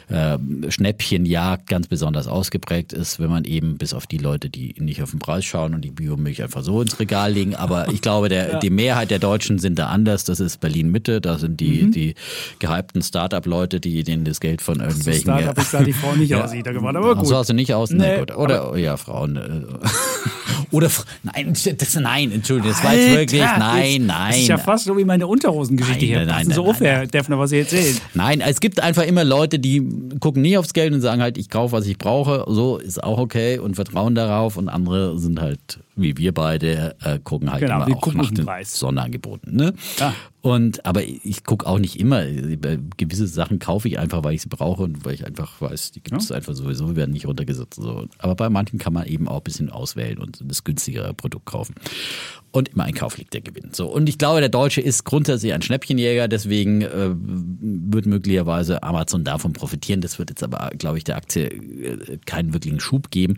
äh, Schnäppchenjagd ganz besonders ausgeprägt ist, wenn man eben bis auf die Leute, die nicht auf den Preis schauen und die Biomilch einfach so ins Regal legen. Aber ich glaube, der, ja. die Mehrheit der Deutschen sind da anders. Das ist Berlin-Mitte. Da sind die, mhm. die gehypten Start-up-Leute, die denen das Geld von irgendwelchen... Start-up ist da die Frau nicht ja. aussieht, da gewonnen. Aber gut. So hast du nicht aus? Nee, gut. Oder, ja, Frauen... Oder nein, das, nein, Entschuldigung, das war jetzt wirklich, nein, nein. Das ist ja fast so wie meine Unterhosengeschichte hier. Nein, nein, so ungefähr, Defner, was Sie erzählen. Nein, es gibt einfach immer Leute, die gucken nie aufs Geld und sagen halt, ich kaufe, was ich brauche. So ist auch okay und vertrauen darauf. Und andere sind halt wie wir beide äh, gucken halt genau, immer auch nach den Preis. Sonderangeboten. Ne? Ja. Und aber ich gucke auch nicht immer. Gewisse Sachen kaufe ich einfach, weil ich sie brauche und weil ich einfach weiß, die gibt es ja. einfach sowieso, werden nicht runtergesetzt. So. Aber bei manchen kann man eben auch ein bisschen auswählen und das günstigere Produkt kaufen. Und im Einkauf liegt der Gewinn. So. Und ich glaube, der Deutsche ist grundsätzlich ein Schnäppchenjäger, deswegen äh, wird möglicherweise Amazon davon profitieren. Das wird jetzt aber, glaube ich, der Aktie äh, keinen wirklichen Schub geben.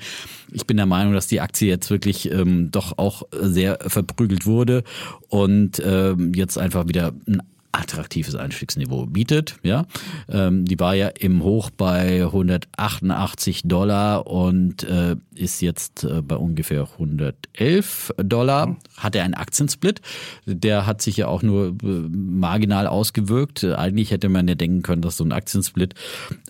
Ich bin der Meinung, dass die Aktie jetzt wirklich ähm, doch auch sehr verprügelt wurde und ähm, jetzt einfach wieder ein attraktives Einstiegsniveau bietet. Ja, ähm, die war ja im Hoch bei 188 Dollar und äh, ist jetzt äh, bei ungefähr 111 Dollar. Hat er einen Aktiensplit? Der hat sich ja auch nur äh, marginal ausgewirkt. Eigentlich hätte man ja denken können, dass so ein Aktiensplit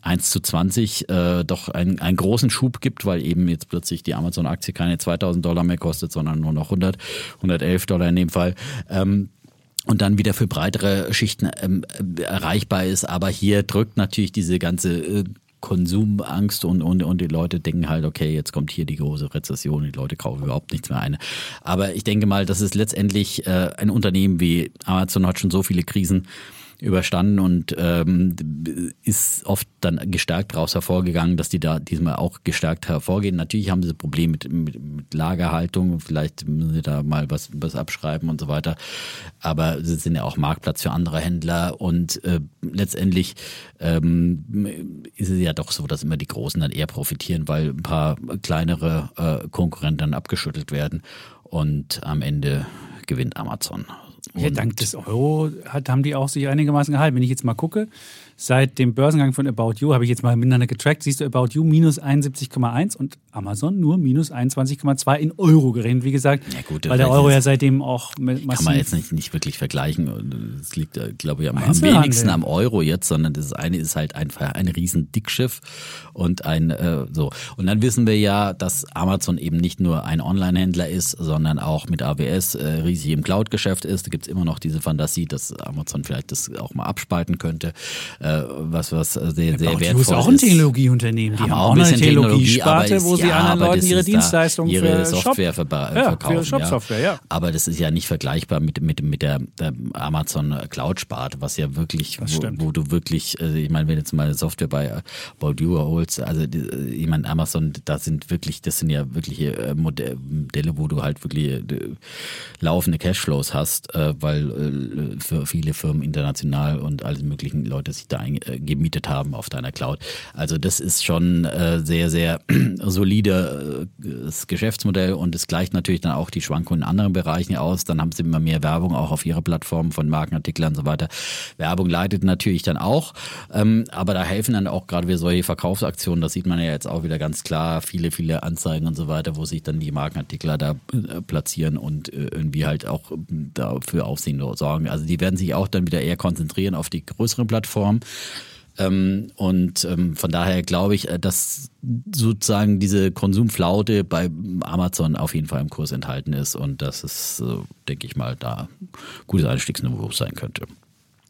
1 zu 20 äh, doch einen, einen großen Schub gibt, weil eben jetzt plötzlich die Amazon-Aktie keine 2000 Dollar mehr kostet, sondern nur noch 100, 111 Dollar in dem Fall. Ähm, und dann wieder für breitere Schichten ähm, erreichbar ist. Aber hier drückt natürlich diese ganze äh, Konsumangst und, und, und die Leute denken halt, okay, jetzt kommt hier die große Rezession, die Leute kaufen überhaupt nichts mehr ein. Aber ich denke mal, das ist letztendlich äh, ein Unternehmen wie Amazon hat schon so viele Krisen überstanden und ähm, ist oft dann gestärkt daraus hervorgegangen, dass die da diesmal auch gestärkt hervorgehen. Natürlich haben sie Probleme mit, mit, mit Lagerhaltung, vielleicht müssen sie da mal was, was abschreiben und so weiter. Aber sie sind ja auch Marktplatz für andere Händler und äh, letztendlich ähm, ist es ja doch so, dass immer die Großen dann eher profitieren, weil ein paar kleinere äh, Konkurrenten dann abgeschüttelt werden und am Ende gewinnt Amazon. Ja, dank des Euro hat, haben die auch sich einigermaßen gehalten. Wenn ich jetzt mal gucke, seit dem Börsengang von About You habe ich jetzt mal miteinander getrackt, siehst du About You minus 71,1 und Amazon nur minus 21,2 in Euro gerechnet, wie gesagt, ja gut, weil der Euro ja seitdem auch massiv... Kann man jetzt nicht, nicht wirklich vergleichen. Es liegt, glaube ich, am, am wenigsten am Euro jetzt, sondern das eine ist halt einfach ein riesen Dickschiff und ein äh, so. Und dann wissen wir ja, dass Amazon eben nicht nur ein Online-Händler ist, sondern auch mit AWS äh, riesig im Cloud-Geschäft ist. Da gibt es immer noch diese Fantasie, dass Amazon vielleicht das auch mal abspalten könnte. Äh, äh, was, was sehr, sehr wertvoll ist. ist auch ein Technologieunternehmen. Die haben, haben auch eine Technologiesparte, wo sie ja, anderen Leuten ihre Dienstleistungen ihre für Software Shop, verkaufen. Für Shop-Software, ja. Aber das ist ja nicht vergleichbar mit, mit, mit der, der Amazon Cloud-Sparte, was ja wirklich, wo, wo, du wirklich, also ich meine, wenn du jetzt mal Software bei Baudur holst, also ich meine, Amazon, da sind wirklich, das sind ja wirkliche äh, Modelle, wo du halt wirklich äh, laufende Cashflows hast, weil für viele Firmen international und alle möglichen Leute sich da äh, gemietet haben auf deiner Cloud. Also das ist schon äh, sehr, sehr solides äh, Geschäftsmodell und es gleicht natürlich dann auch die Schwankungen in anderen Bereichen aus. Dann haben sie immer mehr Werbung auch auf ihrer Plattform von Markenartikeln und so weiter. Werbung leitet natürlich dann auch, ähm, aber da helfen dann auch gerade wieder solche Verkaufsaktionen. Das sieht man ja jetzt auch wieder ganz klar. Viele, viele Anzeigen und so weiter, wo sich dann die Markenartikler da platzieren und irgendwie halt auch dafür Aufsehen sorgen. Also die werden sich auch dann wieder eher konzentrieren auf die größeren Plattformen. Ähm, und ähm, von daher glaube ich, äh, dass sozusagen diese Konsumflaute bei Amazon auf jeden Fall im Kurs enthalten ist und dass es, äh, denke ich mal, da gutes Einstiegsniveau sein könnte.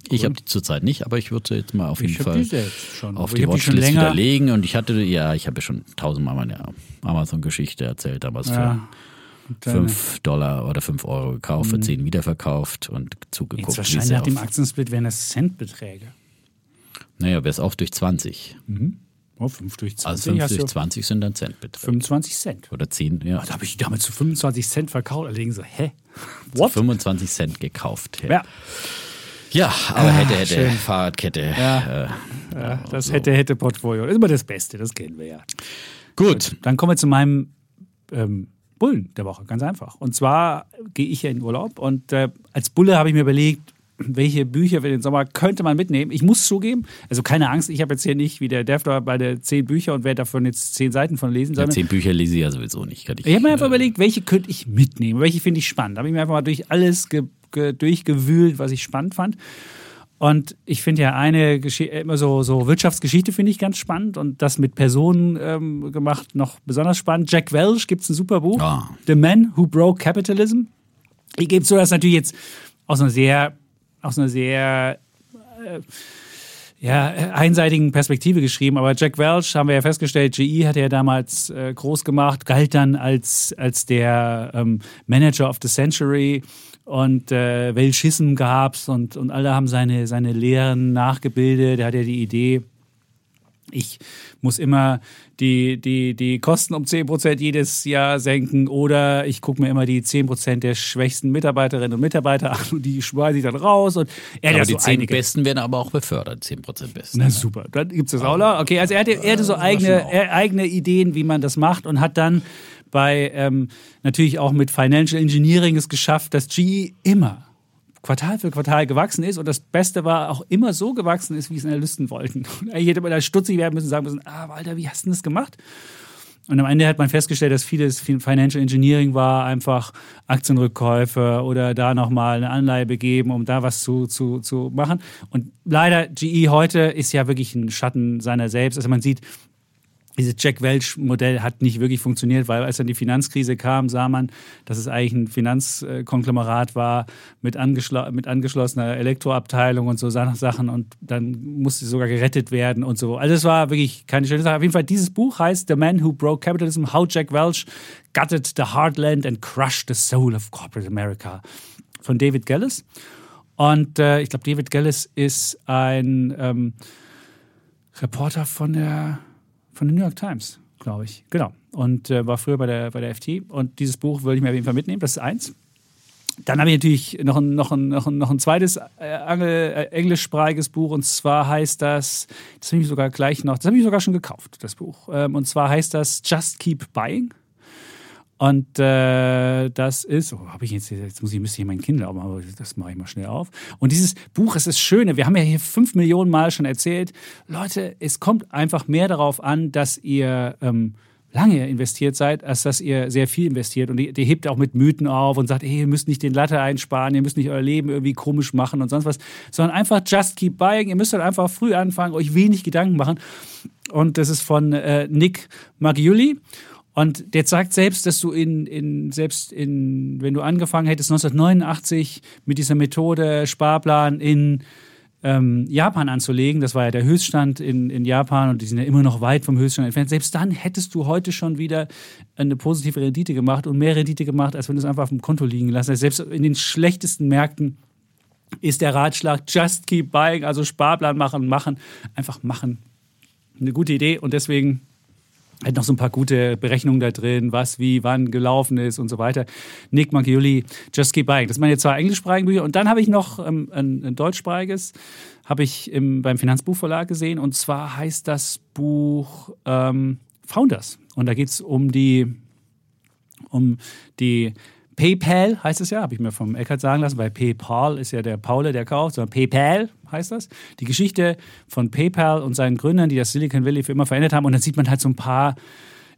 Ich habe die zurzeit nicht, aber ich würde jetzt mal auf jeden Fall auf die Watchlist widerlegen. Und ich hatte, ja, ich habe ja schon tausendmal meine Amazon-Geschichte erzählt, damals ja. für 5 Dollar oder 5 Euro gekauft, für 10 mhm. wiederverkauft und zugeguckt. Jetzt wahrscheinlich nach dem Aktiensplit wären das Centbeträge. Naja, wäre es auch durch 20. Mhm. Oh, 5 durch 20. Also 5 durch 20 sind dann Centbeträge. 25 Cent. Oder 10, ja. Oh, da habe ich damals zu 25 Cent verkauft. Allerdings so, hä? What? Zu 25 Cent gekauft. Ja. Ja, aber hätte, hätte, schön. Fahrradkette. Ja. Äh, ja das so. hätte, hätte Portfolio. Ist immer das Beste, das kennen wir ja. Gut. Gut dann kommen wir zu meinem ähm, Bullen der Woche, ganz einfach. Und zwar gehe ich ja in Urlaub und äh, als Bulle habe ich mir überlegt, welche Bücher für den Sommer könnte man mitnehmen? Ich muss zugeben, also keine Angst, ich habe jetzt hier nicht wie der Dev bei der zehn Bücher und werde davon jetzt zehn Seiten von lesen. Ja, zehn Bücher lese ich ja sowieso nicht. ich ich habe mir einfach äh, überlegt, welche könnte ich mitnehmen? Welche finde ich spannend? Da habe ich mir einfach mal durch alles ge, ge, durchgewühlt, was ich spannend fand. Und ich finde ja eine Geschichte, immer so, so Wirtschaftsgeschichte finde ich ganz spannend und das mit Personen ähm, gemacht noch besonders spannend. Jack Welch gibt es ein super Buch. Oh. The Man Who Broke Capitalism. Ich gebe so, dass natürlich jetzt aus einer sehr aus einer sehr äh, ja, einseitigen Perspektive geschrieben. Aber Jack Welch, haben wir ja festgestellt, GE hat ja damals äh, groß gemacht, galt dann als, als der ähm, Manager of the Century und äh, Welchism gab's und, und alle haben seine, seine Lehren nachgebildet. Er hat ja die Idee, ich muss immer die, die, die Kosten um 10% jedes Jahr senken oder ich gucke mir immer die 10% der schwächsten Mitarbeiterinnen und Mitarbeiter an und die schmeiße ich dann raus. Und er aber die so 10 einige. Besten werden aber auch befördert, 10% Besten. Na super, dann gibt es das auch noch. Okay, also er hatte, er hatte so eigene, eigene Ideen, wie man das macht und hat dann bei ähm, natürlich auch mit Financial Engineering es geschafft, dass GE immer Quartal für Quartal gewachsen ist und das Beste war auch immer so gewachsen ist, wie es Analysten wollten. Und hätte man da stutzig werden müssen und sagen müssen, ah, Walter, wie hast du das gemacht? Und am Ende hat man festgestellt, dass vieles Financial Engineering war, einfach Aktienrückkäufe oder da nochmal eine Anleihe begeben, um da was zu, zu, zu machen. Und leider, GE heute ist ja wirklich ein Schatten seiner selbst. Also man sieht, dieses Jack Welch-Modell hat nicht wirklich funktioniert, weil als dann die Finanzkrise kam, sah man, dass es eigentlich ein Finanzkonglomerat war mit, angeschl mit angeschlossener Elektroabteilung und so Sachen und dann musste sogar gerettet werden und so. Also es war wirklich keine schöne Sache. Auf jeden Fall, dieses Buch heißt The Man Who Broke Capitalism, How Jack Welch Gutted the Heartland and Crushed the Soul of Corporate America von David Gillis. Und äh, ich glaube, David Gellis ist ein ähm, Reporter von der, von der New York Times, glaube ich. Genau. Und äh, war früher bei der, bei der FT. Und dieses Buch würde ich mir auf jeden Fall mitnehmen. Das ist eins. Dann habe ich natürlich noch ein, noch ein, noch ein, noch ein zweites äh, äh, englischsprachiges Buch und zwar heißt das, das habe ich sogar gleich noch, das habe ich sogar schon gekauft, das Buch. Ähm, und zwar heißt das Just Keep Buying. Und äh, das ist, oh, habe ich jetzt, jetzt muss ich, müsste ich mein Kindle aufmachen, aber das mache ich mal schnell auf. Und dieses Buch ist das Schöne, wir haben ja hier fünf Millionen Mal schon erzählt, Leute, es kommt einfach mehr darauf an, dass ihr ähm, lange investiert seid, als dass ihr sehr viel investiert. Und die hebt auch mit Mythen auf und sagt, hey, ihr müsst nicht den Latte einsparen, ihr müsst nicht euer Leben irgendwie komisch machen und sonst was, sondern einfach just keep buying. Ihr müsst halt einfach früh anfangen, euch wenig Gedanken machen. Und das ist von äh, Nick Magiuli. Und der sagt selbst, dass du in, in, selbst in, wenn du angefangen hättest 1989 mit dieser Methode Sparplan in ähm, Japan anzulegen, das war ja der Höchststand in, in Japan und die sind ja immer noch weit vom Höchststand entfernt, selbst dann hättest du heute schon wieder eine positive Rendite gemacht und mehr Rendite gemacht, als wenn du es einfach auf dem Konto liegen lässt. Also selbst in den schlechtesten Märkten ist der Ratschlag just keep buying, also Sparplan machen, machen, einfach machen. Eine gute Idee und deswegen hat noch so ein paar gute Berechnungen da drin, was, wie, wann gelaufen ist und so weiter. Nick Mangioli, Just Keep Buying. Das sind meine zwei englischsprachigen Bücher. Und dann habe ich noch ähm, ein, ein deutschsprachiges, habe ich im, beim Finanzbuchverlag gesehen. Und zwar heißt das Buch ähm, Founders. Und da geht es um die, um die PayPal heißt es ja, habe ich mir vom Eckert sagen lassen, weil PayPal ist ja der Paule, der kauft, sondern PayPal heißt das. Die Geschichte von PayPal und seinen Gründern, die das Silicon Valley für immer verändert haben. Und dann sieht man halt so ein paar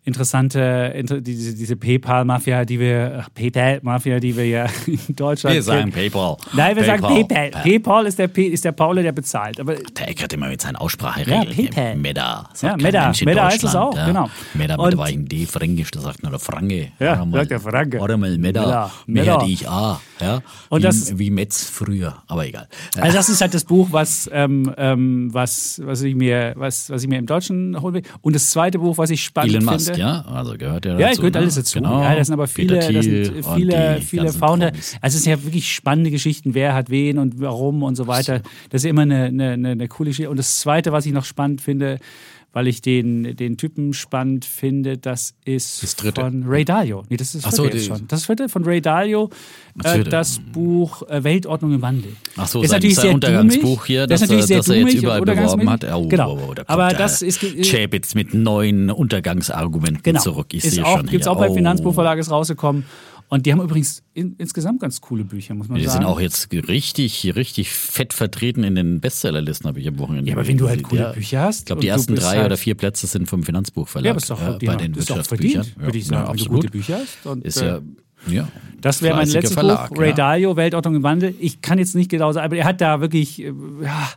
interessante, diese, diese PayPal-Mafia, die wir, PayPal-Mafia, die wir ja in Deutschland. Wir sagen PayPal. Nein, wir PayPal. sagen PayPal. PayPal ist der, P ist der Paule, der bezahlt. Aber Der Eckert immer mit seinen Aussprache Ja, PayPal. Meda. Ja, Meda. Meda heißt es auch, genau. Meda mit wein D, Fränkisch, das sagt nur der Franke. Ja, Oder mal- sagt der Franke. Oder mal Meda. Meda. Die ich A. Ja? Und wie, das- wie Metz früher, aber egal. Also das ist halt das Buch, was, ähm, ähm, was, was, ich mir, was, was ich mir im Deutschen holen will. Und das zweite Buch, was ich spannend finde. Musk, ja, also gehört ja dazu. Ja, gehört ne? alles dazu. Genau. Ja, das sind aber viele, das sind viele, viele Founder. Promis. Also es sind ja wirklich spannende Geschichten, wer hat wen und warum und so weiter. Das ist ja immer eine, eine, eine, eine coole Geschichte. Und das Zweite, was ich noch spannend finde, weil ich den, den Typen spannend finde, das ist Das Dritte. von Ray Dalio. Nee, das ist das so, jetzt schon. Das vierte von Ray Dalio, Das äh, das Buch äh, Weltordnung im Wandel. Ach so, ist sein- natürlich sehr Untergangsbuch hier, das das, ist natürlich sehr das er jetzt überall beworben hat. Oh, genau. oh, da Aber das ist äh, Chapitz mit neuen Untergangsargumenten genau. zurück. Ich ist sehe auch, schon Gibt's hier. auch beim oh. Finanzbuchverlag ist rausgekommen. Und die haben übrigens in, insgesamt ganz coole Bücher, muss man Die sagen. sind auch jetzt richtig, richtig fett vertreten in den Bestsellerlisten, habe ich am Wochenende. Ja, aber wenn du halt coole Ja. Bücher hast Ich glaube, die ersten drei halt- oder vier Plätze sind vom Finanzbuchverlag. Ja, aber ist doch, äh, die bei den Wirtschaftsbüchern. verdient, würde ich Ja, sagen, wenn du gute Bücher hast. Und, Ist äh, ja, ja. Das wäre mein letztes Verlag, Buch, Ray ja. Dalio, Weltordnung im Wandel. Ich kann jetzt nicht genau sagen, aber er hat da wirklich äh, ja,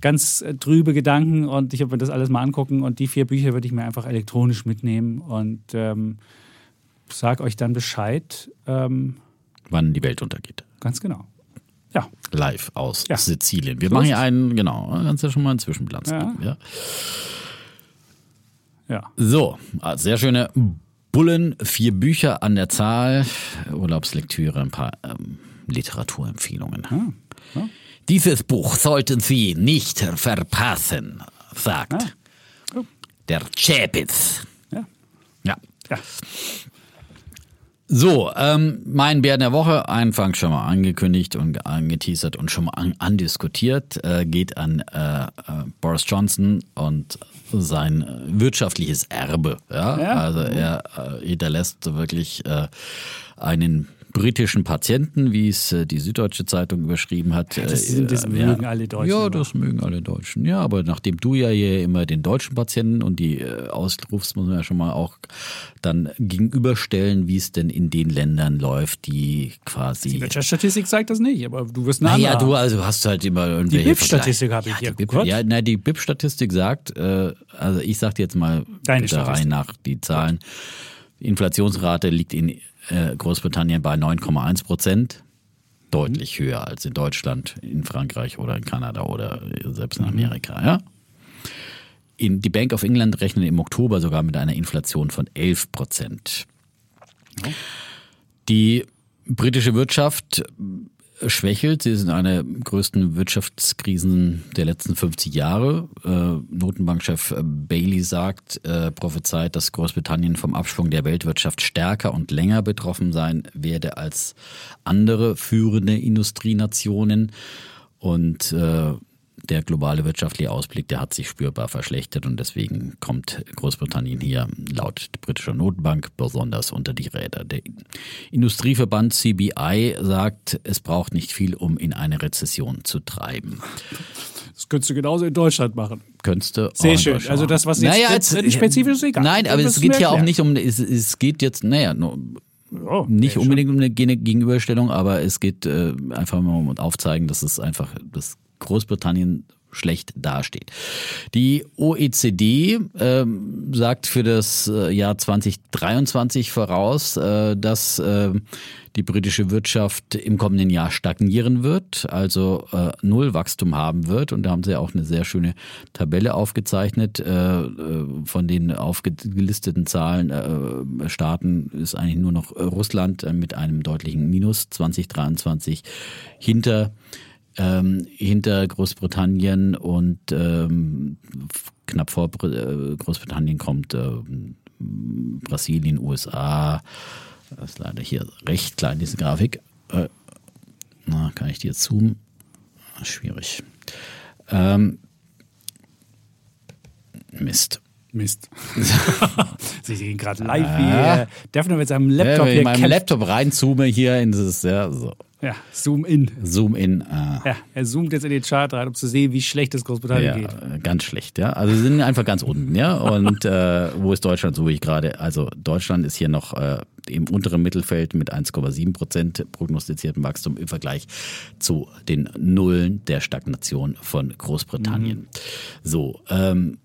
ganz äh, trübe Gedanken und ich habe mir das alles mal angucken und die vier Bücher würde ich mir einfach elektronisch mitnehmen und ähm, sag euch dann Bescheid. Ähm, Wann die Welt untergeht. ganz genau. Ja, Live aus Ja. Sizilien. Wir So machen hier einen, genau, kannst ja schon mal einen Zwischenplatz Ja. geben. Ja. ja. So, also sehr schöne Bullen, vier Bücher an der Zahl, Urlaubslektüre, ein paar ähm, Literaturempfehlungen. ja. Dieses Buch sollten Sie nicht verpassen, sagt Ah. Oh. der Chapitz. Ja. Ja. So, ähm, mein Bär der Woche, Anfang schon mal angekündigt und angeteasert und schon mal an, andiskutiert, äh, geht an äh, äh, Boris Johnson und sein wirtschaftliches Erbe. Ja? Ja. Also er äh, hinterlässt wirklich äh, einen britischen Patienten, wie es äh, die Süddeutsche Zeitung überschrieben hat. Das, Äh, das mögen ja. alle Deutschen. Ja, aber. das mögen alle Deutschen. Ja, aber nachdem du ja hier immer den deutschen Patienten und die äh, ausrufst, muss man ja schon mal auch dann gegenüberstellen, wie es denn in den Ländern läuft, die quasi. Die Wirtschaftsstatistik sagt das nicht, aber du wirst eine naja, andere du also hast halt immer irgendwelche BIP-Statistik Vergleiche. habe ich ja, hier. die BIP, ja, na, die BIP-Statistik sagt, äh, also ich sag dir jetzt mal Deine der Reihe nach die Zahlen. Die Inflationsrate liegt in äh, Großbritannien bei 9,1 Prozent. Deutlich höher als in Deutschland, in Frankreich oder in Kanada oder selbst in Mhm. Amerika. Ja? In, die Bank of England rechnet im Oktober sogar mit einer Inflation von 11 Prozent. Die britische Wirtschaft schwächelt. Sie sind eine größten Wirtschaftskrisen der letzten 50 Jahre. Äh, Notenbankchef Bailey sagt, äh, prophezeit, dass Großbritannien vom Abschwung der Weltwirtschaft stärker und länger betroffen sein werde als andere führende Industrienationen. Und äh, der globale wirtschaftliche Ausblick, der hat sich spürbar verschlechtert und deswegen kommt Großbritannien hier laut britischer Notenbank besonders unter die Räder. Der Industrieverband CBI sagt, es braucht nicht viel, um in eine Rezession zu treiben. Das könntest du genauso in Deutschland machen. Könntest du Sehr schön. Also das, was jetzt naja, jetzt, spezifisch ist, egal. Nein, aber es geht hier auch nicht um, es, es geht jetzt, naja, Oh, nicht unbedingt um eine Gegenüberstellung, aber es geht äh, einfach mal um aufzeigen, dass es einfach, dass Großbritannien schlecht dasteht. Die OECD äh, sagt für das äh, Jahr 2023 voraus, äh, dass äh, die britische Wirtschaft im kommenden Jahr stagnieren wird, also äh, null Wachstum haben wird. Und da haben sie auch eine sehr schöne Tabelle aufgezeichnet. Äh, äh von den aufgelisteten Zahlen äh, Staaten ist eigentlich nur noch Russland mit einem deutlichen Minus 2023 hinter ähm, hinter Großbritannien und ähm, knapp vor äh, Großbritannien kommt äh, Brasilien, USA. Das ist leider hier recht klein, diese Grafik. Äh, na, kann ich jetzt zoomen? Schwierig. Ähm, Mist. Mist. Sie sehen gerade live, wie äh, Defner mit seinem Laptop ja, hier meinem Laptop reinzoome hier in dieses, ja, so. Ja, Zoom in. Zoom in. Ah. Ja, er zoomt jetzt in den Chart rein, um zu sehen, wie schlecht es Großbritannien ja, geht. Ganz schlecht, ja. Also sie sind einfach ganz unten, ja. Und äh, wo ist Deutschland, so wie ich gerade. Also Deutschland ist hier noch äh, im unteren Mittelfeld mit 1,7 Prozent prognostiziertem Wachstum im Vergleich zu den Nullen der Stagnation von Großbritannien. Mhm. So, ähm,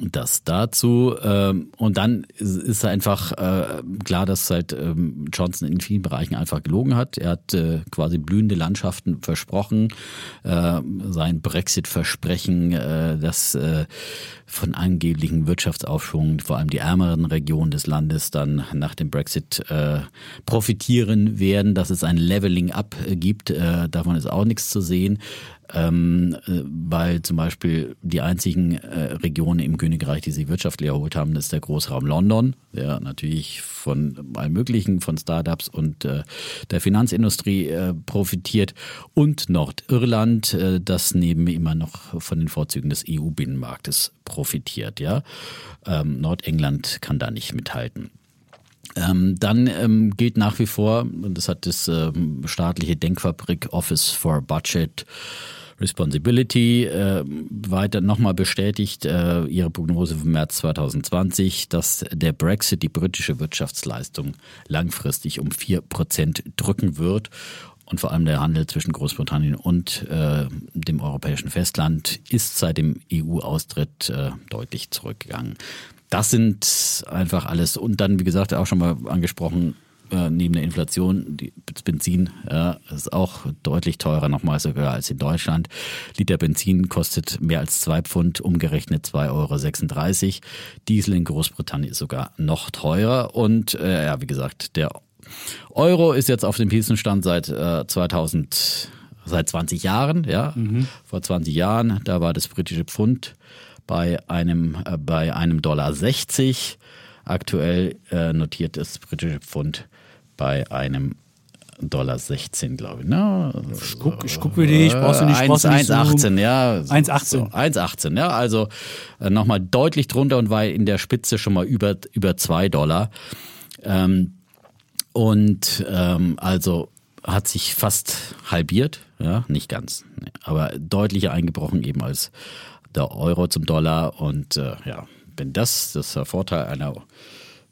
das dazu. Ähm, und dann ist einfach äh, klar, dass halt ähm, Johnson in vielen Bereichen einfach gelogen hat. Er hat äh, quasi blühende Landschaften versprochen. Äh, sein Brexit-Versprechen, das von angeblichen Wirtschaftsaufschwung vor allem die ärmeren Regionen des Landes dann nach dem Brexit profitieren werden, dass es ein Leveling-up gibt. davon ist auch nichts zu sehen ähm, äh, weil zum Beispiel die einzigen äh, Regionen im Königreich, die sich wirtschaftlich erholt haben, ist der Großraum London, der natürlich von allem Möglichen, von Startups und äh, der Finanzindustrie äh, profitiert und Nordirland, äh, das neben immer noch von den Vorzügen des EU-Binnenmarktes profitiert. Ja, ähm, Nordengland kann da nicht mithalten. Ähm, dann ähm, gilt nach wie vor, das hat das ähm, staatliche Denkfabrik Office for Budget Responsibility äh, weiter nochmal bestätigt äh, ihre Prognose für März 2020, dass der Brexit die britische Wirtschaftsleistung langfristig um vier Prozent drücken wird. Und vor allem der Handel zwischen Großbritannien und äh, dem europäischen Festland ist seit dem EU-Austritt äh, deutlich zurückgegangen. Das sind einfach alles. Und dann, wie gesagt, auch schon mal angesprochen, äh, neben der Inflation, die, das Benzin ja, ist auch deutlich teurer nochmal sogar als in Deutschland. Liter Benzin kostet mehr als zwei Pfund, umgerechnet 2,36 Euro. Diesel in Großbritannien ist sogar noch teurer. Und äh, ja, wie gesagt, der Euro ist jetzt auf dem Pistenstand seit äh, 2000, seit 20 Jahren. Ja, mhm. vor 20 Jahren, da war das britische Pfund bei einem äh, bei einem Dollar 60. Aktuell äh, notiert das britische Pfund bei einem Dollar 16, glaube ich. Ne? Ich guck, ich guck für dich, brauchst du nicht, brauchst 1,18, ja. 1,18. So, 1,18, ja. Also äh, nochmal deutlich drunter und war in der Spitze schon mal über, über 2 Dollar. Ähm, und ähm, also hat sich fast halbiert, ja, nicht ganz, aber deutlicher eingebrochen eben als der Euro zum Dollar. Und äh, ja, wenn das, das ist der Vorteil einer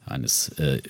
eines äh,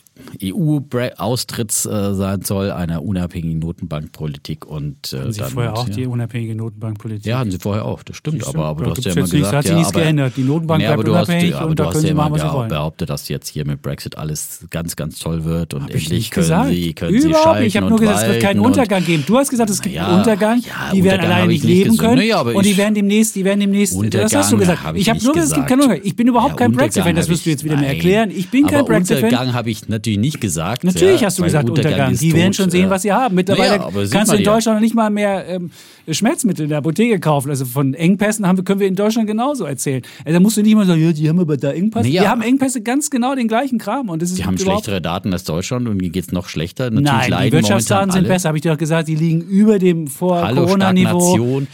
EU-Austritts äh, sein soll, einer unabhängigen Notenbankpolitik und äh, hatten Sie dann, vorher auch ja. die unabhängige Notenbankpolitik? Ja, hatten Sie vorher auch, das stimmt. Aber, aber du hast ja immer gesagt, nichts, hat sich ja, nichts aber, geändert. Die Notenbank nee, bleibt unabhängig hast, und da können Sie machen, was Sie wollen. behauptet, dass jetzt hier mit Brexit alles ganz, ganz toll wird und Hab endlich können gesagt. Sie, können Überhaupt Sie nicht. Ich habe nur gesagt, es wird keinen Untergang geben. Du hast gesagt, es gibt einen Untergang. die werden alleine nicht leben können und die werden demnächst, die werden demnächst. Das hast du gesagt. Ich habe nur gesagt, es gibt keinen Untergang. Ich bin überhaupt kein Brexit-Fan. Das wirst du jetzt wieder mir erklären. Ich bin kein Brexit-Fan. Untergang habe ich natürlich nicht gesagt. Natürlich ja, hast du gesagt Untergang. ist Die werden schon sehen, ja. was sie haben. Mittlerweile Naja, kannst du in ja. Deutschland noch nicht mal mehr ähm, Schmerzmittel in der Apotheke kaufen. Also von Engpässen haben können wir in Deutschland genauso erzählen. Also da musst du nicht mal sagen, ja, die haben aber da Engpässe. Naja. Wir haben Engpässe ganz genau den gleichen Kram. Und das ist Die haben schlechtere Daten als Deutschland und ihnen geht es noch schlechter. Natürlich Nein, die Wirtschaftsdaten sind alle. besser, habe ich dir doch gesagt. Die liegen über dem.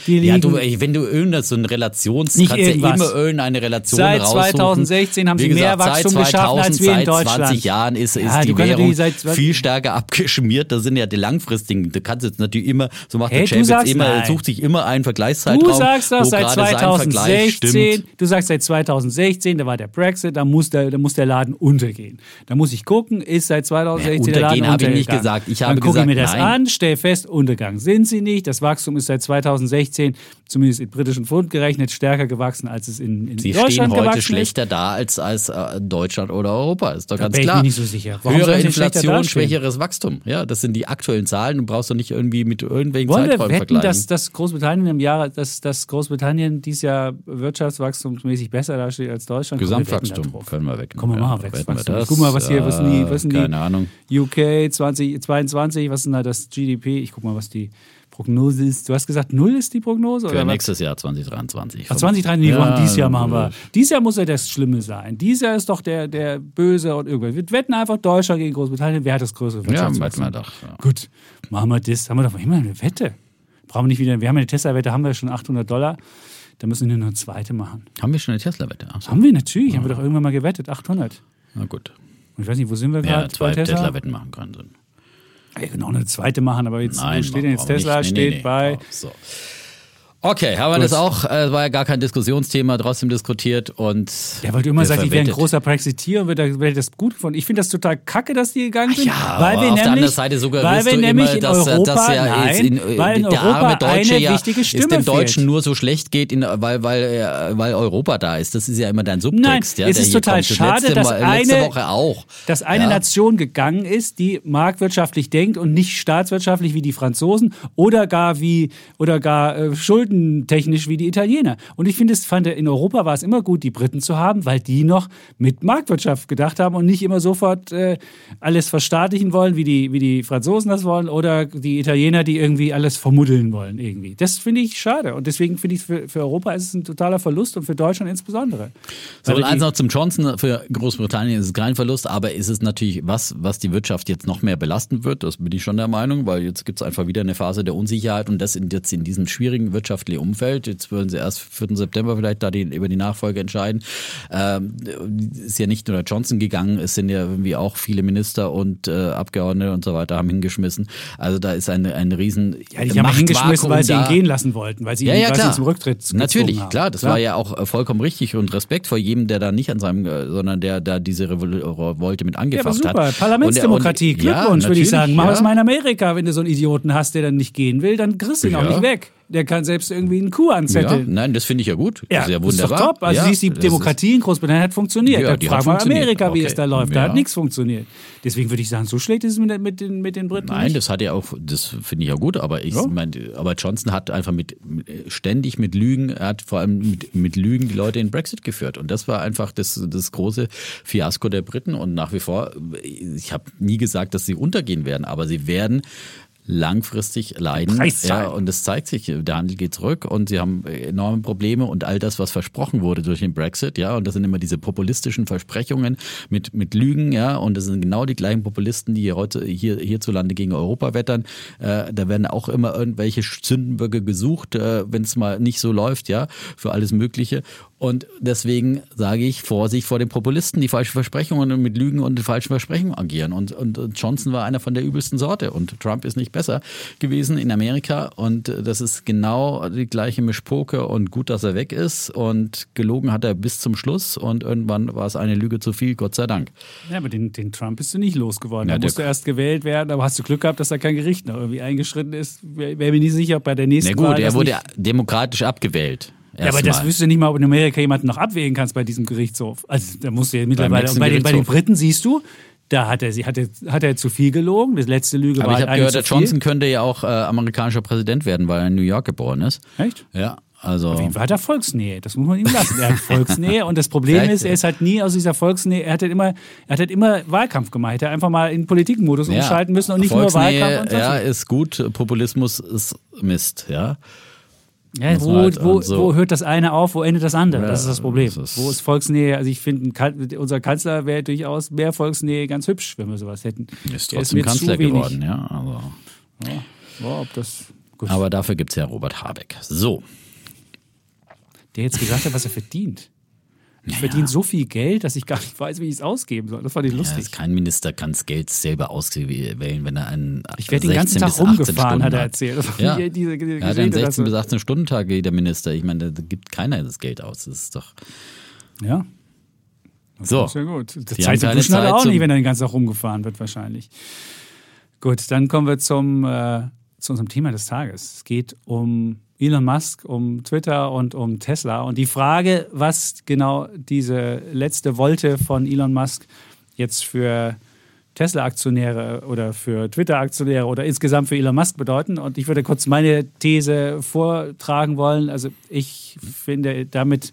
Die liegen Ja, du, ey, wenn du irgendeine so eine Relation, Nicht ja irgendwas. immer irgendeine Relation Seit raussuchen. 2016 haben sie mehr Wachstum seit geschaffen 2000, als wir in seit Deutschland. 20 Jahren ist, Ja, ist du die Währung natürlich seit- viel stärker abgeschmiert. Das sind ja die langfristigen. Du kannst jetzt natürlich immer, so macht Hey, der Chef jetzt immer, nein. sucht sich immer einen Vergleichszeitraum. Du sagst wo seit gerade sein Vergleich 2016, stimmt. du sagst seit 2016, da war der Brexit, da muss der, da muss der Laden untergehen. Da muss ich gucken, ist seit 2016 der Laden untergehen habe ich nicht untergegangen. gesagt. Ich Dann habe gucke ich mir das nein. an, stell fest, Untergang sind sie nicht. Das Wachstum ist seit 2016, zumindest in britischen Pfund gerechnet, stärker gewachsen, als es in, in Sie Deutschland stehen heute gewachsen ist. schlechter da als, als äh, Deutschland oder Europa. Ist doch Da ganz bin ich klar. mir nicht so sicher. Warum Höhere sie Inflation, schwächeres Wachstum. Ja, das sind die aktuellen Zahlen. Du brauchst doch nicht irgendwie mit irgendwelchen Wollen wir Zeiträumen wetten, vergleichen. dass, dass Großbritannien im Jahr, dass, dass Großbritannien dieses Jahr wirtschaftswachstumsmäßig besser dasteht als Deutschland? Wir Gesamtwachstum drauf. können wir wetten. Komm, wir Ja, machen wetten Wachstum. wir das. Guck mal, was hier, was die, was sind die Keine Ahnung. UK 2022, was ist denn da das GDP? Ich guck mal, was die Prognose ist. Du hast gesagt, null ist die Prognose? Für oder was? nächstes Jahr 2023. Ach, 2023, Ja, machen dieses Jahr machen wir. äh, Dieses Jahr muss ja das Schlimme sein. Dieses Jahr ist doch der, der Böse und irgendwas. Wir wetten einfach Deutschland gegen Großbritannien. Wer hat das größere Ja, Wirtschaftswachstum? wetten wir doch. Ja. Gut, machen wir das. Haben wir doch immer eine Wette. Brauchen wir nicht wieder, wir haben eine Tesla-Wette, haben wir schon 800 Dollar. Da müssen wir nur eine zweite machen. Haben wir schon eine Tesla-Wette? So. Haben wir natürlich, haben wir doch irgendwann mal gewettet, 800. Na gut. Und ich weiß nicht, wo sind wir Ja, gerade zwei bei Tesla? Tesla-Wetten machen Sinn. Wir können auch eine zweite machen, aber jetzt Nein, wo steht denn jetzt Tesla, nicht. Nee, nee, steht nee. bei. Oh, so. Okay, haben wir das auch. Äh, war ja gar kein Diskussionsthema, trotzdem diskutiert und. Der wollte immer wir sagen, ich wäre ein großer Brexiteer und wäre wär das gut gefunden. Ich finde das total kacke, dass die gegangen sind. Ja, weil wir auf der nämlich, anderen Seite weil suggerierst wir du nämlich immer, in dass, Europa, dass ja nein, in, äh, weil in der Europa arme Deutsche ja wichtige Stimme es dem Deutschen fehlt. nur so schlecht geht, in, weil, weil, äh, weil Europa da ist. Das ist ja immer dein Subtext. Nein, ja, es der ist total kommt. Schade, letzte, dass Mal- eine- Woche auch. dass eine Ja. Nation gegangen ist, die marktwirtschaftlich denkt und nicht staatswirtschaftlich wie die Franzosen oder gar wie oder gar äh, schuldentechnisch wie die Italiener. Und ich finde, es fand in Europa war es immer gut, die Briten zu haben, weil die noch mit Marktwirtschaft gedacht haben und nicht immer sofort äh, alles verstaatlichen wollen, wie die wie die Franzosen das wollen oder die Italiener, die irgendwie alles vermuddeln wollen irgendwie. Das finde ich schade und deswegen finde ich für, für Europa ist es ein totaler Verlust und für Deutschland insbesondere. So, und eins noch zum Johnson. Für Großbritannien ist es kein Verlust, aber ist es natürlich was, was die Wirtschaft jetzt noch mehr belasten wird. Das bin ich schon der Meinung, weil jetzt gibt es einfach wieder eine Phase der Unsicherheit und das in, jetzt in diesem schwierigen wirtschaftlichen Umfeld. Jetzt würden sie erst 4. September vielleicht da die, über die Nachfolge entscheiden. Ähm, ist ja nicht nur der Johnson gegangen, es sind ja irgendwie auch viele Minister und äh, Abgeordnete und so weiter haben hingeschmissen. Also da ist eine, ein riesen Ja, die haben ihn hingeschmissen, weil sie ihn gehen lassen wollten, weil sie Ja, ihn, ja, klar. zum Rücktritt Natürlich, haben. klar, das war ja auch äh, vollkommen richtig und Respekt vor jedem, der da nicht an seinem, äh, sondern der da diese Revol- Revolte mit Ja, aber angefacht super. hat. Parlamentsdemokratie. Und, und, ja, Glückwunsch, würde ich sagen. Mach ja. das mal in Amerika. Wenn du so einen Idioten hast, der dann nicht gehen will, dann kriegst du ihn auch Ja. nicht weg. Der kann selbst irgendwie einen Coup Ja, anzetteln. nein, das finde ich ja gut. Ja, das ist ja das ist doch wunderbar. top. Also ja, siehst, die Demokratie in Großbritannien hat funktioniert. Ja, da die frag mal. Amerika, wie Okay. es da läuft. Da Ja. hat nichts funktioniert. Deswegen würde ich sagen, so schlecht ist es mit, mit, den, mit den Briten Nein, nicht. das hat ja auch, das finde ich ja gut, aber ich Ja. meine, aber Johnson hat einfach mit, mit ständig mit Lügen, er hat vor allem mit, mit Lügen die Leute in Brexit geführt und das war einfach das, das große Fiasko der Briten und nach wie vor, ich habe nie gesagt, dass sie untergehen werden, aber sie werden langfristig leiden. Ja, und es zeigt sich, der Handel geht zurück und sie haben enorme Probleme und all das, was versprochen wurde durch den Brexit, ja, und das sind immer diese populistischen Versprechungen mit, mit Lügen, ja, und das sind genau die gleichen Populisten, die hier heute hier, hierzulande gegen Europa wettern. Äh, da werden auch immer irgendwelche Sündenböcke gesucht, äh, wenn es mal nicht so läuft, ja, für alles Mögliche. Und deswegen sage ich Vorsicht vor den Populisten, die falsche Versprechungen und mit Lügen und falschen Versprechungen agieren. Und, und, und Johnson war einer von der übelsten Sorte und Trump ist nicht besser gewesen in Amerika. Und äh, das ist genau die gleiche Mischpoke und gut, dass er weg ist. Und gelogen hat er bis zum Schluss und irgendwann war es eine Lüge zu viel, Gott sei Dank. Ja, aber den, den Trump bist du nicht losgeworden. Ja, da der- musste erst gewählt werden, aber hast du Glück gehabt, dass da kein Gericht noch irgendwie eingeschritten ist. Wäre wär mir nicht sicher, ob bei der nächsten Na gut, Wahl er wurde nicht demokratisch abgewählt. Ja, aber das wüsste nicht mal, ob in Amerika jemanden noch abwählen kannst bei diesem Gerichtshof. Also da musst du ja mittlerweile. Und bei den, bei den. Briten siehst du, da hat er, sie- hat er, hat er zu viel gelogen. Das letzte Lüge Aber war ich halt habe gehört, der. Johnson könnte ja auch äh, amerikanischer Präsident werden, weil er in New York geboren ist. Echt? Ja, Also Auf jeden Fall hat er Volksnähe, das muss man ihm lassen. Er hat Volksnähe und das Problem Vielleicht, ist, er ist halt nie aus dieser Volksnähe, er hat halt immer, er hat halt immer Wahlkampf gemacht. Er hätte einfach mal in Politikmodus ja, umschalten müssen und nicht nur Volksnähe, Wahlkampf und sonst Ja, ist gut, Populismus ist Mist, ja. Ja, wo, halt wo, so- wo hört das eine auf, wo endet das andere? Ja, das ist das Problem. das ist- wo ist Volksnähe? Also ich finde, unser Kanzler wäre durchaus mehr Volksnähe ganz hübsch, wenn wir sowas hätten. Ist Der trotzdem zu Kanzler geworden, ja. Also. Ja, ob das gut. Aber dafür gibt es ja Robert Habeck. So. der jetzt gesagt hat, was er verdient. Ich verdiene so viel Geld, dass ich gar nicht weiß, wie ich es ausgeben soll. Das fand ich Ja, lustig. kein Minister kann das Geld selber auswählen, wenn er einen ich werde den ganzen 16 Tag bis 18 rumgefahren, hat er erzählt. Das Ja, die- diese- diese hat einen Geschichte, 16 dass bis 18 Stunden Tag jeder Minister. Ich meine, da gibt keiner das Geld aus. Das ist doch Ja, so. ist ja gut. Das Die Zeit keine Duschen hat er auch nicht, wenn er den ganzen Tag rumgefahren wird, wahrscheinlich. Gut, dann kommen wir zum, äh, zu unserem Thema des Tages. Es geht um Elon Musk, um Twitter und um Tesla. Und die Frage, was genau diese letzte Wolte von Elon Musk jetzt für Tesla-Aktionäre oder für Twitter-Aktionäre oder insgesamt für Elon Musk bedeuten. Und ich würde kurz meine These vortragen wollen. Also ich finde damit,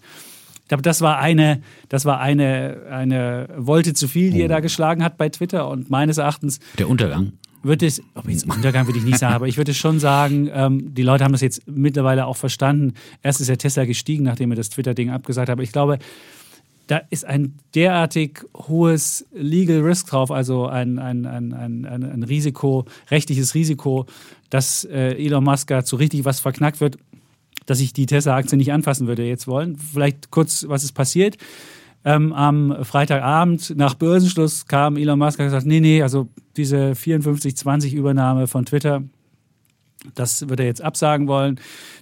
ich glaube, das war eine, das war eine, eine Wolte zu viel, die er da geschlagen hat bei Twitter. Und meines Erachtens Der Untergang. Würde es, ob jetzt Untergang würde ich nicht sagen, aber ich würde schon sagen, ähm, die Leute haben das jetzt mittlerweile auch verstanden. Erst ist ja Tesla gestiegen, nachdem er das Twitter-Ding abgesagt hat. Aber ich glaube, da ist ein derartig hohes Legal Risk drauf, also ein, ein, ein, ein, ein, Risiko, rechtliches Risiko, dass äh, Elon Musk dazu richtig was verknackt wird, dass ich die Tesla-Aktie nicht anfassen würde jetzt wollen. Vielleicht kurz, was ist passiert? Ähm, am Freitagabend nach Börsenschluss kam Elon Musk und hat gesagt, nee, nee, also diese 54-20 Übernahme von Twitter, das wird er jetzt absagen wollen.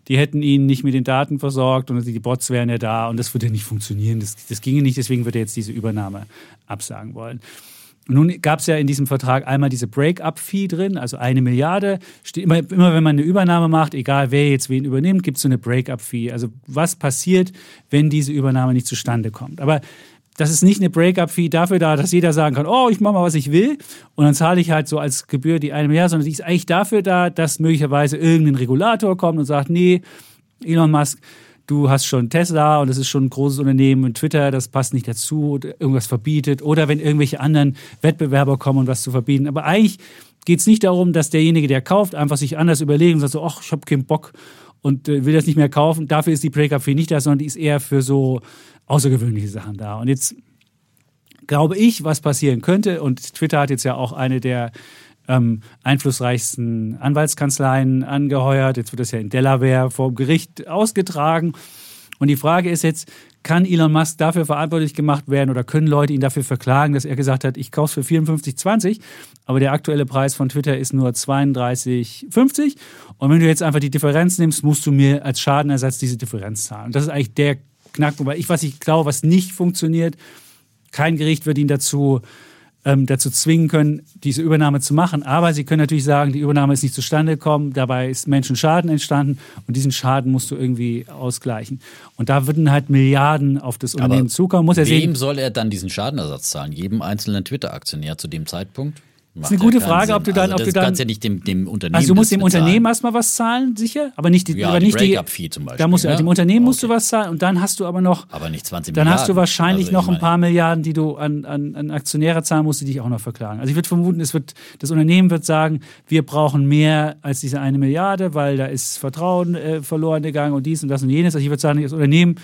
Die hätten ihn nicht mit den Daten versorgt und die Bots wären ja da und das würde nicht funktionieren. Das, das ginge nicht, deswegen wird er jetzt diese Übernahme absagen wollen. Nun gab es ja in diesem Vertrag einmal diese Break-up-Fee drin, also eine Milliarde. Immer, immer wenn man eine Übernahme macht, egal wer jetzt wen übernimmt, gibt es so eine Break-up-Fee. Also was passiert, wenn diese Übernahme nicht zustande kommt. Aber das ist nicht eine Break-up-Fee dafür da, dass jeder sagen kann, oh, ich mache mal, was ich will. Und dann zahle ich halt so als Gebühr die eine Milliarde, sondern die ist eigentlich dafür da, dass möglicherweise irgendein Regulator kommt und sagt, nee, Elon Musk, du hast schon Tesla und das ist schon ein großes Unternehmen und Twitter, das passt nicht dazu, oder irgendwas verbietet oder wenn irgendwelche anderen Wettbewerber kommen und was zu verbieten. Aber eigentlich geht es nicht darum, dass derjenige, der kauft, einfach sich anders überlegt und sagt so, ach, ich habe keinen Bock und äh, will das nicht mehr kaufen. Dafür ist die Breakup-Fee nicht da, sondern die ist eher für so außergewöhnliche Sachen da. Und jetzt glaube ich, was passieren könnte, und Twitter hat jetzt ja auch eine der ähm, einflussreichsten Anwaltskanzleien angeheuert. Jetzt wird das ja in Delaware vor Gericht ausgetragen. Und die Frage ist jetzt, kann Elon Musk dafür verantwortlich gemacht werden oder können Leute ihn dafür verklagen, dass er gesagt hat, ich kaufe es für 54,20, aber der aktuelle Preis von Twitter ist nur 32,50 und wenn du jetzt einfach die Differenz nimmst, musst du mir als Schadenersatz diese Differenz zahlen. Und das ist eigentlich der Knackpunkt, weil ich, was ich glaube, was nicht funktioniert, kein Gericht wird ihn dazu, ähm, dazu zwingen können, diese Übernahme zu machen. Aber sie können natürlich sagen, die Übernahme ist nicht zustande gekommen, dabei ist Menschenschaden entstanden und diesen Schaden musst du irgendwie ausgleichen. Und da würden halt Milliarden auf das Unternehmen zukommen. Muss er wem sehen. soll er dann diesen Schadenersatz zahlen? Jedem einzelnen Twitter-Aktionär zu dem Zeitpunkt? Macht eine ja gute Frage, ob du dann- also ob das du dann- kannst ja nicht dem, dem Unternehmen Also du musst das dem bezahlen. Unternehmen erstmal was zahlen, sicher, aber nicht die, Ja, aber die nicht die, Breakup-Fee zum Beispiel, Da musst du, ne? dem Unternehmen musst Okay. du was zahlen und dann hast du aber noch Aber nicht 20 Dann Milliarden. hast du wahrscheinlich Also noch ein paar Milliarden, die du an, an, an Aktionäre zahlen musst, die dich auch noch verklagen. Also ich würde vermuten, es wird, das Unternehmen wird sagen, wir brauchen mehr als diese eine Milliarde, weil da ist Vertrauen äh, verloren gegangen und dies und das und jenes. Also ich würde sagen, das Unternehmen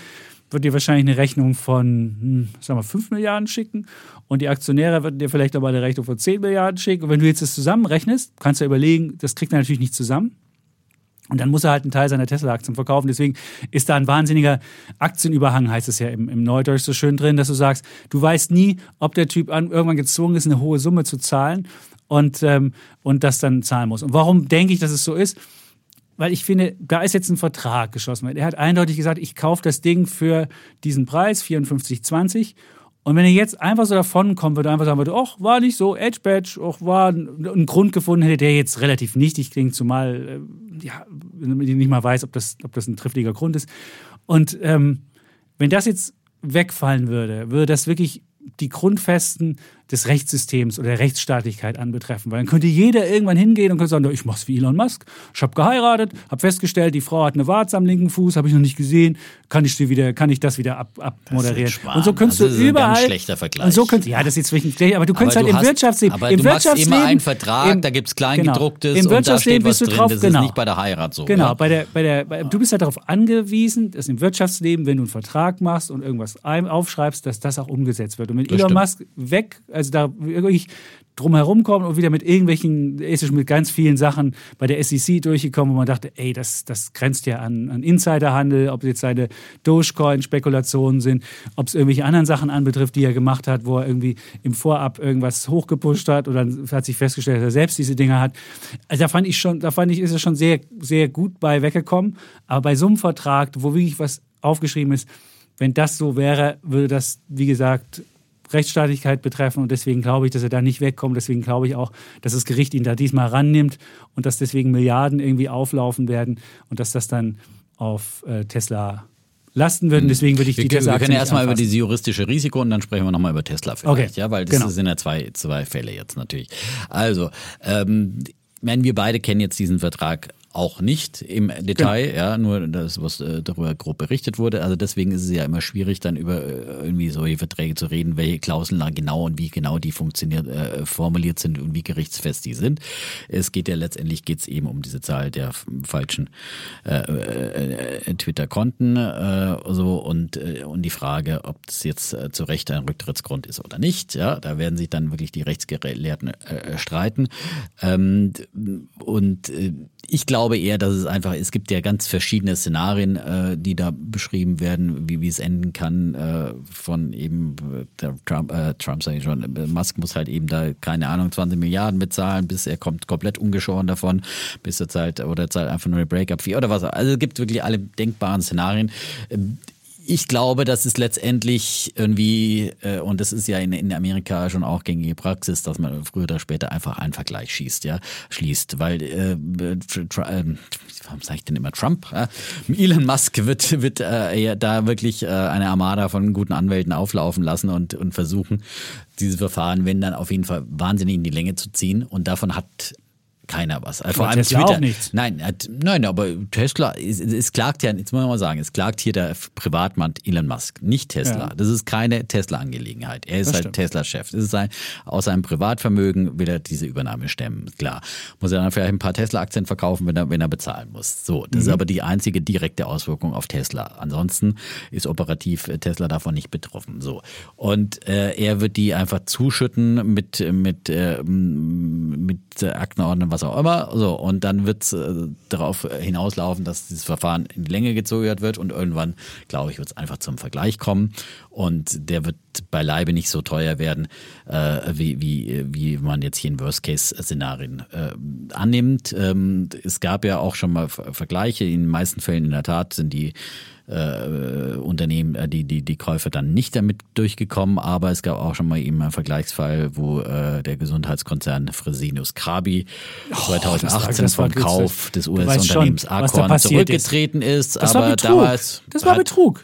wird dir wahrscheinlich eine Rechnung von, sagen wir, 5 Milliarden schicken und die Aktionäre würden dir vielleicht nochmal eine Rechnung von 10 Milliarden schicken. Und wenn du jetzt das zusammenrechnest, kannst du ja überlegen, das kriegt er natürlich nicht zusammen. Und dann muss er halt einen Teil seiner Tesla-Aktien verkaufen. Deswegen ist da ein wahnsinniger Aktienüberhang, heißt es ja im, im Neudeutsch so schön drin, dass du sagst, du weißt nie, ob der Typ an, irgendwann gezwungen ist, eine hohe Summe zu zahlen und, ähm, und das dann zahlen muss. Und warum denke ich, dass es so ist? Weil ich finde, da ist jetzt ein Vertrag geschlossen. Er hat eindeutig gesagt, ich kaufe das Ding für diesen Preis, 54,20. Und wenn er jetzt einfach so davon kommen würde, einfach sagen würde, ach, war nicht so, Edge Badge, ach, war ein, Grund gefunden hätte, der jetzt relativ nichtig klingt, zumal, äh, ja, nicht mal weiß, ob das, ob das ein triftiger Grund ist. Und ähm, wenn das jetzt wegfallen würde, würde das wirklich die grundfesten des Rechtssystems oder der Rechtsstaatlichkeit anbetreffen. Weil dann könnte jeder irgendwann hingehen und könnte sagen, ich mach's wie Elon Musk. Ich habe geheiratet, habe festgestellt, die Frau hat eine Warze am linken Fuß, habe ich noch nicht gesehen. Kann ich die wieder, kann ich das wieder ab, abmoderieren? Das und so könntest also du überall. Ein schlechter Vergleich. Und so könntest, ja, das ist jetzt wirklich, aber du könntest aber halt du im hast, Wirtschaftsleben, aber im du machst Wirtschaftsleben, immer einen Vertrag, im, da gibt's genau, Kleingedrucktes im und da steht Wirtschaftsleben was bist du drin. drauf, das genau. ist nicht bei der Heirat so. Genau, bei der, bei der, bei, du bist halt darauf angewiesen, dass im Wirtschaftsleben, wenn du einen Vertrag machst und irgendwas aufschreibst, dass das auch umgesetzt wird. Und mit Das Elon stimmt. Musk weg, also da wirklich drumherum kommt und wieder mit irgendwelchen, ist schon mit ganz vielen Sachen bei der SEC durchgekommen, wo man dachte, ey, das, das grenzt ja an, an Insiderhandel, ob es jetzt seine Dogecoin-Spekulationen sind, ob es irgendwelche anderen Sachen anbetrifft, die er gemacht hat, wo er irgendwie im Vorab irgendwas hochgepusht hat oder hat sich festgestellt, dass er selbst diese Dinge hat. Also da fand ich schon, da fand ich, ist er schon sehr, sehr gut bei weggekommen. Aber bei so einem Vertrag, wo wirklich was aufgeschrieben ist, wenn das so wäre, würde das, wie gesagt, Rechtsstaatlichkeit betreffen und deswegen glaube ich, dass er da nicht wegkommt. Deswegen glaube ich auch, dass das Gericht ihn da diesmal rannimmt und dass deswegen Milliarden irgendwie auflaufen werden und dass das dann auf äh, Tesla lasten wird. Und deswegen würde ich Wir, die können- Tesla wir können erstmal über dieses juristische Risiko und dann sprechen wir nochmal über Tesla vielleicht, Okay, ja, weil das genau. sind ja zwei, zwei Fälle jetzt natürlich. Also, ähm, ich meine, wir beide kennen jetzt diesen Vertrag auch nicht im Detail, Genau. ja, nur das, was äh, darüber grob berichtet wurde. Also deswegen ist es ja immer schwierig, dann über äh, irgendwie solche Verträge zu reden, welche Klauseln da genau und wie genau die funktioniert, äh, formuliert sind und wie gerichtsfest die sind. Es geht ja letztendlich geht's eben um diese Zahl der falschen äh, äh, Twitter-Konten äh, so und und die Frage, ob das jetzt zu Recht ein Rücktrittsgrund ist oder nicht. Ja, da werden sich dann wirklich die Rechtsgelehrten streiten. Ähm, und ich glaube eher, dass es einfach, es gibt ja ganz verschiedene Szenarien, äh, die da beschrieben werden, wie, wie es enden kann, äh, von eben äh, Trump, äh, Trump sage ich schon, äh, Musk muss halt eben da, keine Ahnung, 20 Milliarden bezahlen, bis er kommt komplett ungeschoren davon, bis er zahlt, oder zahlt einfach nur eine Break-up-Fee oder was. Also es gibt wirklich alle denkbaren Szenarien. Ähm, ich glaube, dass es letztendlich irgendwie, äh, und das ist ja in, in Amerika schon auch gängige Praxis, dass man früher oder später einfach einen Vergleich schießt, ja, schließt. Weil, äh, ähm, warum sage ich denn immer Trump? Ja? Elon Musk wird, wird äh, ja da wirklich äh, eine Armada von guten Anwälten auflaufen lassen und, und versuchen, dieses Verfahren, wenn dann auf jeden Fall wahnsinnig in die Länge zu ziehen. Und davon hat keiner was. Also vor allem Tesla Twitter. auch nichts. Nein, hat, nein, aber Tesla, es, es klagt ja, jetzt muss man mal sagen, es klagt hier der Privatmann Elon Musk, nicht Tesla. Ja. Das ist keine Tesla-Angelegenheit. Er ist Das halt. Tesla-Chef. Das ist sein, aus seinem Privatvermögen will er diese Übernahme stemmen. Klar. Muss er dann vielleicht ein paar Tesla-Aktien verkaufen, wenn er, wenn er bezahlen muss. So. Das ist aber die einzige direkte Auswirkung auf Tesla. Ansonsten ist operativ äh, Tesla davon nicht betroffen. So. Und äh, er wird die einfach zuschütten mit, mit, äh, mit äh, Aktenordnern, was auch immer. So, und dann wird es äh, darauf hinauslaufen, dass dieses Verfahren in die Länge gezögert wird und irgendwann, glaube ich, wird es einfach zum Vergleich kommen. Und der wird beileibe nicht so teuer werden, äh, wie, wie, wie man jetzt hier in Worst-Case-Szenarien äh, annimmt. Ähm, es gab ja auch schon mal Ver- Vergleiche. In den meisten Fällen in der Tat sind die äh, Unternehmen, äh, die, die, die Käufer dann nicht damit durchgekommen, aber es gab auch schon mal eben einen Vergleichsfall, wo äh, der Gesundheitskonzern Fresenius Kabi 2018 das war- vom das war- Kauf des US-Unternehmens ist. zurückgetreten ist. Das aber damals das war Betrug.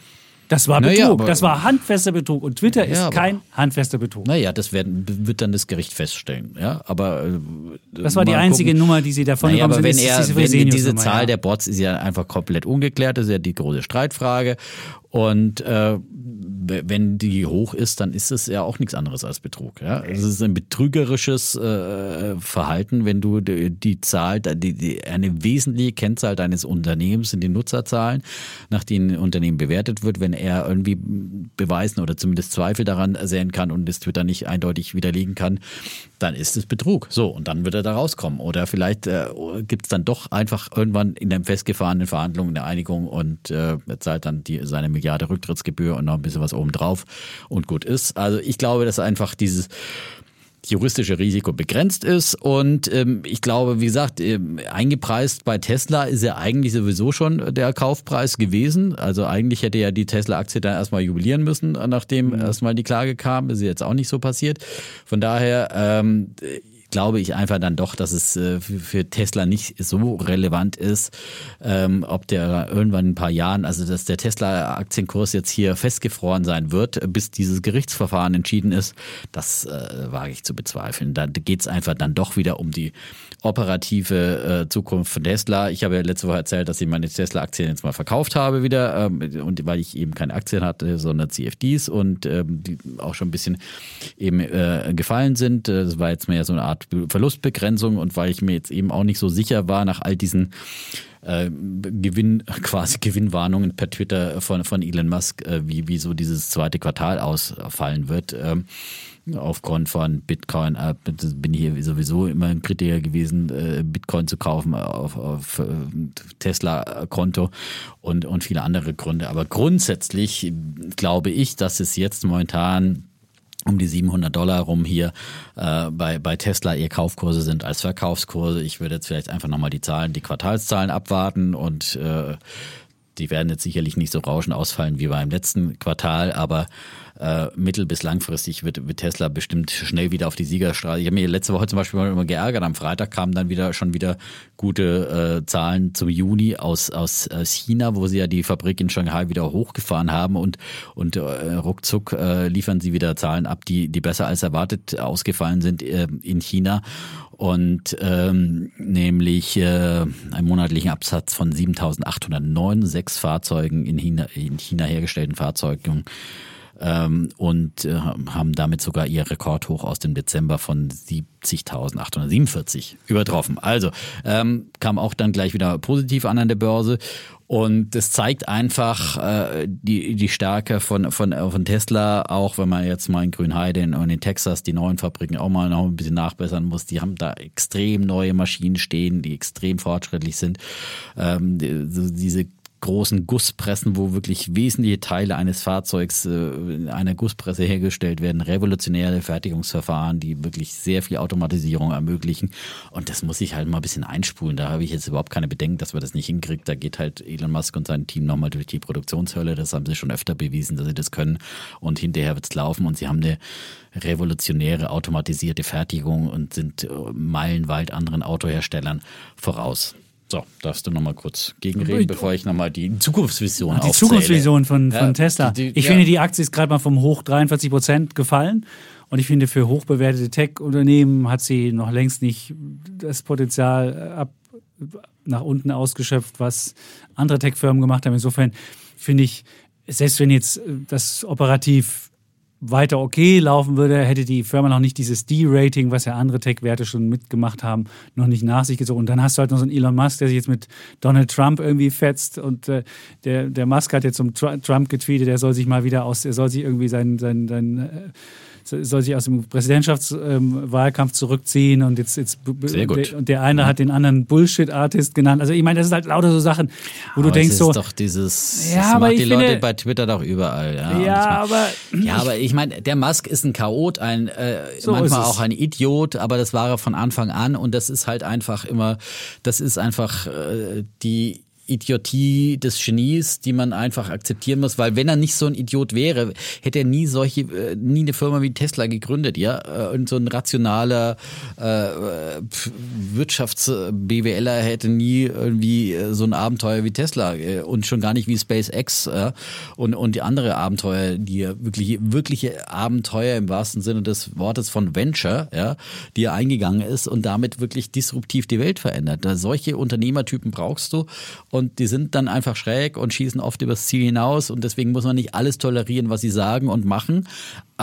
Das war Naja, Betrug. das war handfester Betrug. Und Twitter ist Ja, aber- kein handfester Betrug. Naja, das werden, wird dann das Gericht feststellen. Ja, aber äh, Das war die einzige gucken. Nummer, die sie davon Naja, aber wenn sind. ist er, diese wenn diese Zahl ja. der Bots ist ja einfach komplett ungeklärt, das ist ja die große Streitfrage. Und äh, wenn die hoch ist, dann ist es ja auch nichts anderes als Betrug. Ja? Es ist ein betrügerisches äh, Verhalten, wenn du die, die Zahl, die, die, eine wesentliche Kennzahl deines Unternehmens sind die Nutzerzahlen, nach denen ein Unternehmen bewertet wird, wenn er irgendwie beweisen oder zumindest Zweifel daran sehen kann und das Twitter nicht eindeutig widerlegen kann, dann ist es Betrug. So, und dann wird er da rauskommen. Oder vielleicht äh, gibt es dann doch einfach irgendwann in den festgefahrenen Verhandlungen eine Einigung und äh, er zahlt dann die, seine Milliarde Rücktrittsgebühr und noch ein bisschen was obendrauf und gut ist. Also ich glaube, dass einfach dieses juristische Risiko begrenzt ist. Und ähm, ich glaube, wie gesagt, ähm, eingepreist bei Tesla ist ja eigentlich sowieso schon der Kaufpreis gewesen. Also eigentlich hätte ja die Tesla-Aktie dann erstmal jubilieren müssen, nachdem erstmal die Klage kam. Das ist jetzt auch nicht so passiert. Von daher ähm, glaube ich einfach dann doch, dass es äh, für Tesla nicht so relevant ist, ähm, ob der irgendwann in ein paar Jahren, also dass der Tesla-Aktienkurs jetzt hier festgefroren sein wird, bis dieses Gerichtsverfahren entschieden ist, das äh, wage ich zu bezweifeln. Da geht es einfach dann doch wieder um die operative äh, Zukunft von Tesla. Ich habe ja letzte Woche erzählt, dass ich meine Tesla-Aktien jetzt mal verkauft habe wieder, ähm, und weil ich eben keine Aktien hatte, sondern CFDs und ähm, die auch schon ein bisschen eben äh, gefallen sind. Das war jetzt mehr so eine Art Verlustbegrenzung und weil ich mir jetzt eben auch nicht so sicher war nach all diesen äh, Gewinn, quasi Gewinnwarnungen per Twitter von, von Elon Musk, äh, wie, wie so dieses zweite Quartal ausfallen wird. Ähm, aufgrund von Bitcoin. Äh, bin hier sowieso immer ein Kritiker gewesen, äh, Bitcoin zu kaufen auf, auf äh, Tesla-Konto und, und viele andere Gründe. Aber grundsätzlich glaube ich, dass es jetzt momentan um die 700 Dollar rum hier äh, bei, bei Tesla ihr Kaufkurse sind als Verkaufskurse. Ich würde jetzt vielleicht einfach nochmal die Zahlen, die Quartalszahlen abwarten und äh, die werden jetzt sicherlich nicht so rauschend ausfallen wie beim letzten Quartal, aber äh, mittel- bis langfristig wird, wird, Tesla bestimmt schnell wieder auf die Siegerstraße. Ich habe mir letzte Woche zum Beispiel mal immer geärgert. Am Freitag kamen dann wieder schon wieder gute äh, Zahlen zum Juni aus, aus, aus China, wo sie ja die Fabrik in Shanghai wieder hochgefahren haben und, und äh, ruckzuck äh, liefern sie wieder Zahlen ab, die, die besser als erwartet ausgefallen sind äh, in China und ähm, nämlich äh, einen monatlichen Absatz von 7.809, Fahrzeugen in China, in China hergestellten Fahrzeugen ähm, und äh, haben damit sogar ihr Rekordhoch aus dem Dezember von 70.847 übertroffen. Also ähm, kam auch dann gleich wieder positiv an an der Börse und das zeigt einfach äh, die, die Stärke von, von, von Tesla, auch wenn man jetzt mal in Grünheide und in Texas die neuen Fabriken auch mal noch ein bisschen nachbessern muss. Die haben da extrem neue Maschinen stehen, die extrem fortschrittlich sind. Ähm, die, diese großen Gusspressen, wo wirklich wesentliche Teile eines Fahrzeugs äh, in einer Gusspresse hergestellt werden, revolutionäre Fertigungsverfahren, die wirklich sehr viel Automatisierung ermöglichen. Und das muss ich halt mal ein bisschen einspulen. Da habe ich jetzt überhaupt keine Bedenken, dass wir das nicht hinkriegen. Da geht halt Elon Musk und sein Team nochmal durch die Produktionshölle. Das haben sie schon öfter bewiesen, dass sie das können. Und hinterher wird es laufen. Und sie haben eine revolutionäre automatisierte Fertigung und sind äh, meilenweit anderen Autoherstellern voraus. So, darfst du nochmal kurz gegenreden, bevor ich nochmal die Zukunftsvision Die Zukunftsvision von, von ja, Tesla. Die, die, ich ja. finde, die Aktie ist gerade mal vom Hoch 43 Prozent gefallen. Und ich finde, für hochbewertete Tech-Unternehmen hat sie noch längst nicht das Potenzial ab, nach unten ausgeschöpft, was andere Tech-Firmen gemacht haben. Insofern finde ich, selbst wenn jetzt das operativ weiter okay laufen würde, hätte die Firma noch nicht dieses D-Rating, was ja andere Tech-Werte schon mitgemacht haben, noch nicht nach sich gezogen. Und dann hast du halt noch so einen Elon Musk, der sich jetzt mit Donald Trump irgendwie fetzt und äh, der, der Musk hat jetzt zum Trump getweetet, der soll sich mal wieder aus, er soll sich irgendwie sein, sein, sein äh, soll sich aus dem Präsidentschaftswahlkampf ähm, zurückziehen und jetzt, jetzt Sehr gut. Der, und der eine mhm. hat den anderen Bullshit-Artist genannt. Also ich meine, das ist halt lauter so Sachen, wo aber du denkst so. Das ist doch dieses, ja, das aber macht die finde, Leute bei Twitter doch überall. Ja, ja aber. Ja, aber ich meine, der Musk ist ein Chaot, ein, äh, so manchmal auch ein Idiot, aber das war er von Anfang an und das ist halt einfach immer, das ist einfach äh, die Idiotie des Genies, die man einfach akzeptieren muss, weil wenn er nicht so ein Idiot wäre, hätte er nie solche, äh, nie eine Firma wie Tesla gegründet, ja, äh, und so ein rationaler äh, Wirtschafts-BWLer hätte nie irgendwie äh, so ein Abenteuer wie Tesla äh, und schon gar nicht wie SpaceX äh, und und die andere Abenteuer, die wirklich wirkliche Abenteuer im wahrsten Sinne des Wortes von Venture, ja, die er eingegangen ist und damit wirklich disruptiv die Welt verändert. Solche Unternehmertypen brauchst du und die sind dann einfach schräg und schießen oft übers Ziel hinaus und deswegen muss man nicht alles tolerieren, was sie sagen und machen.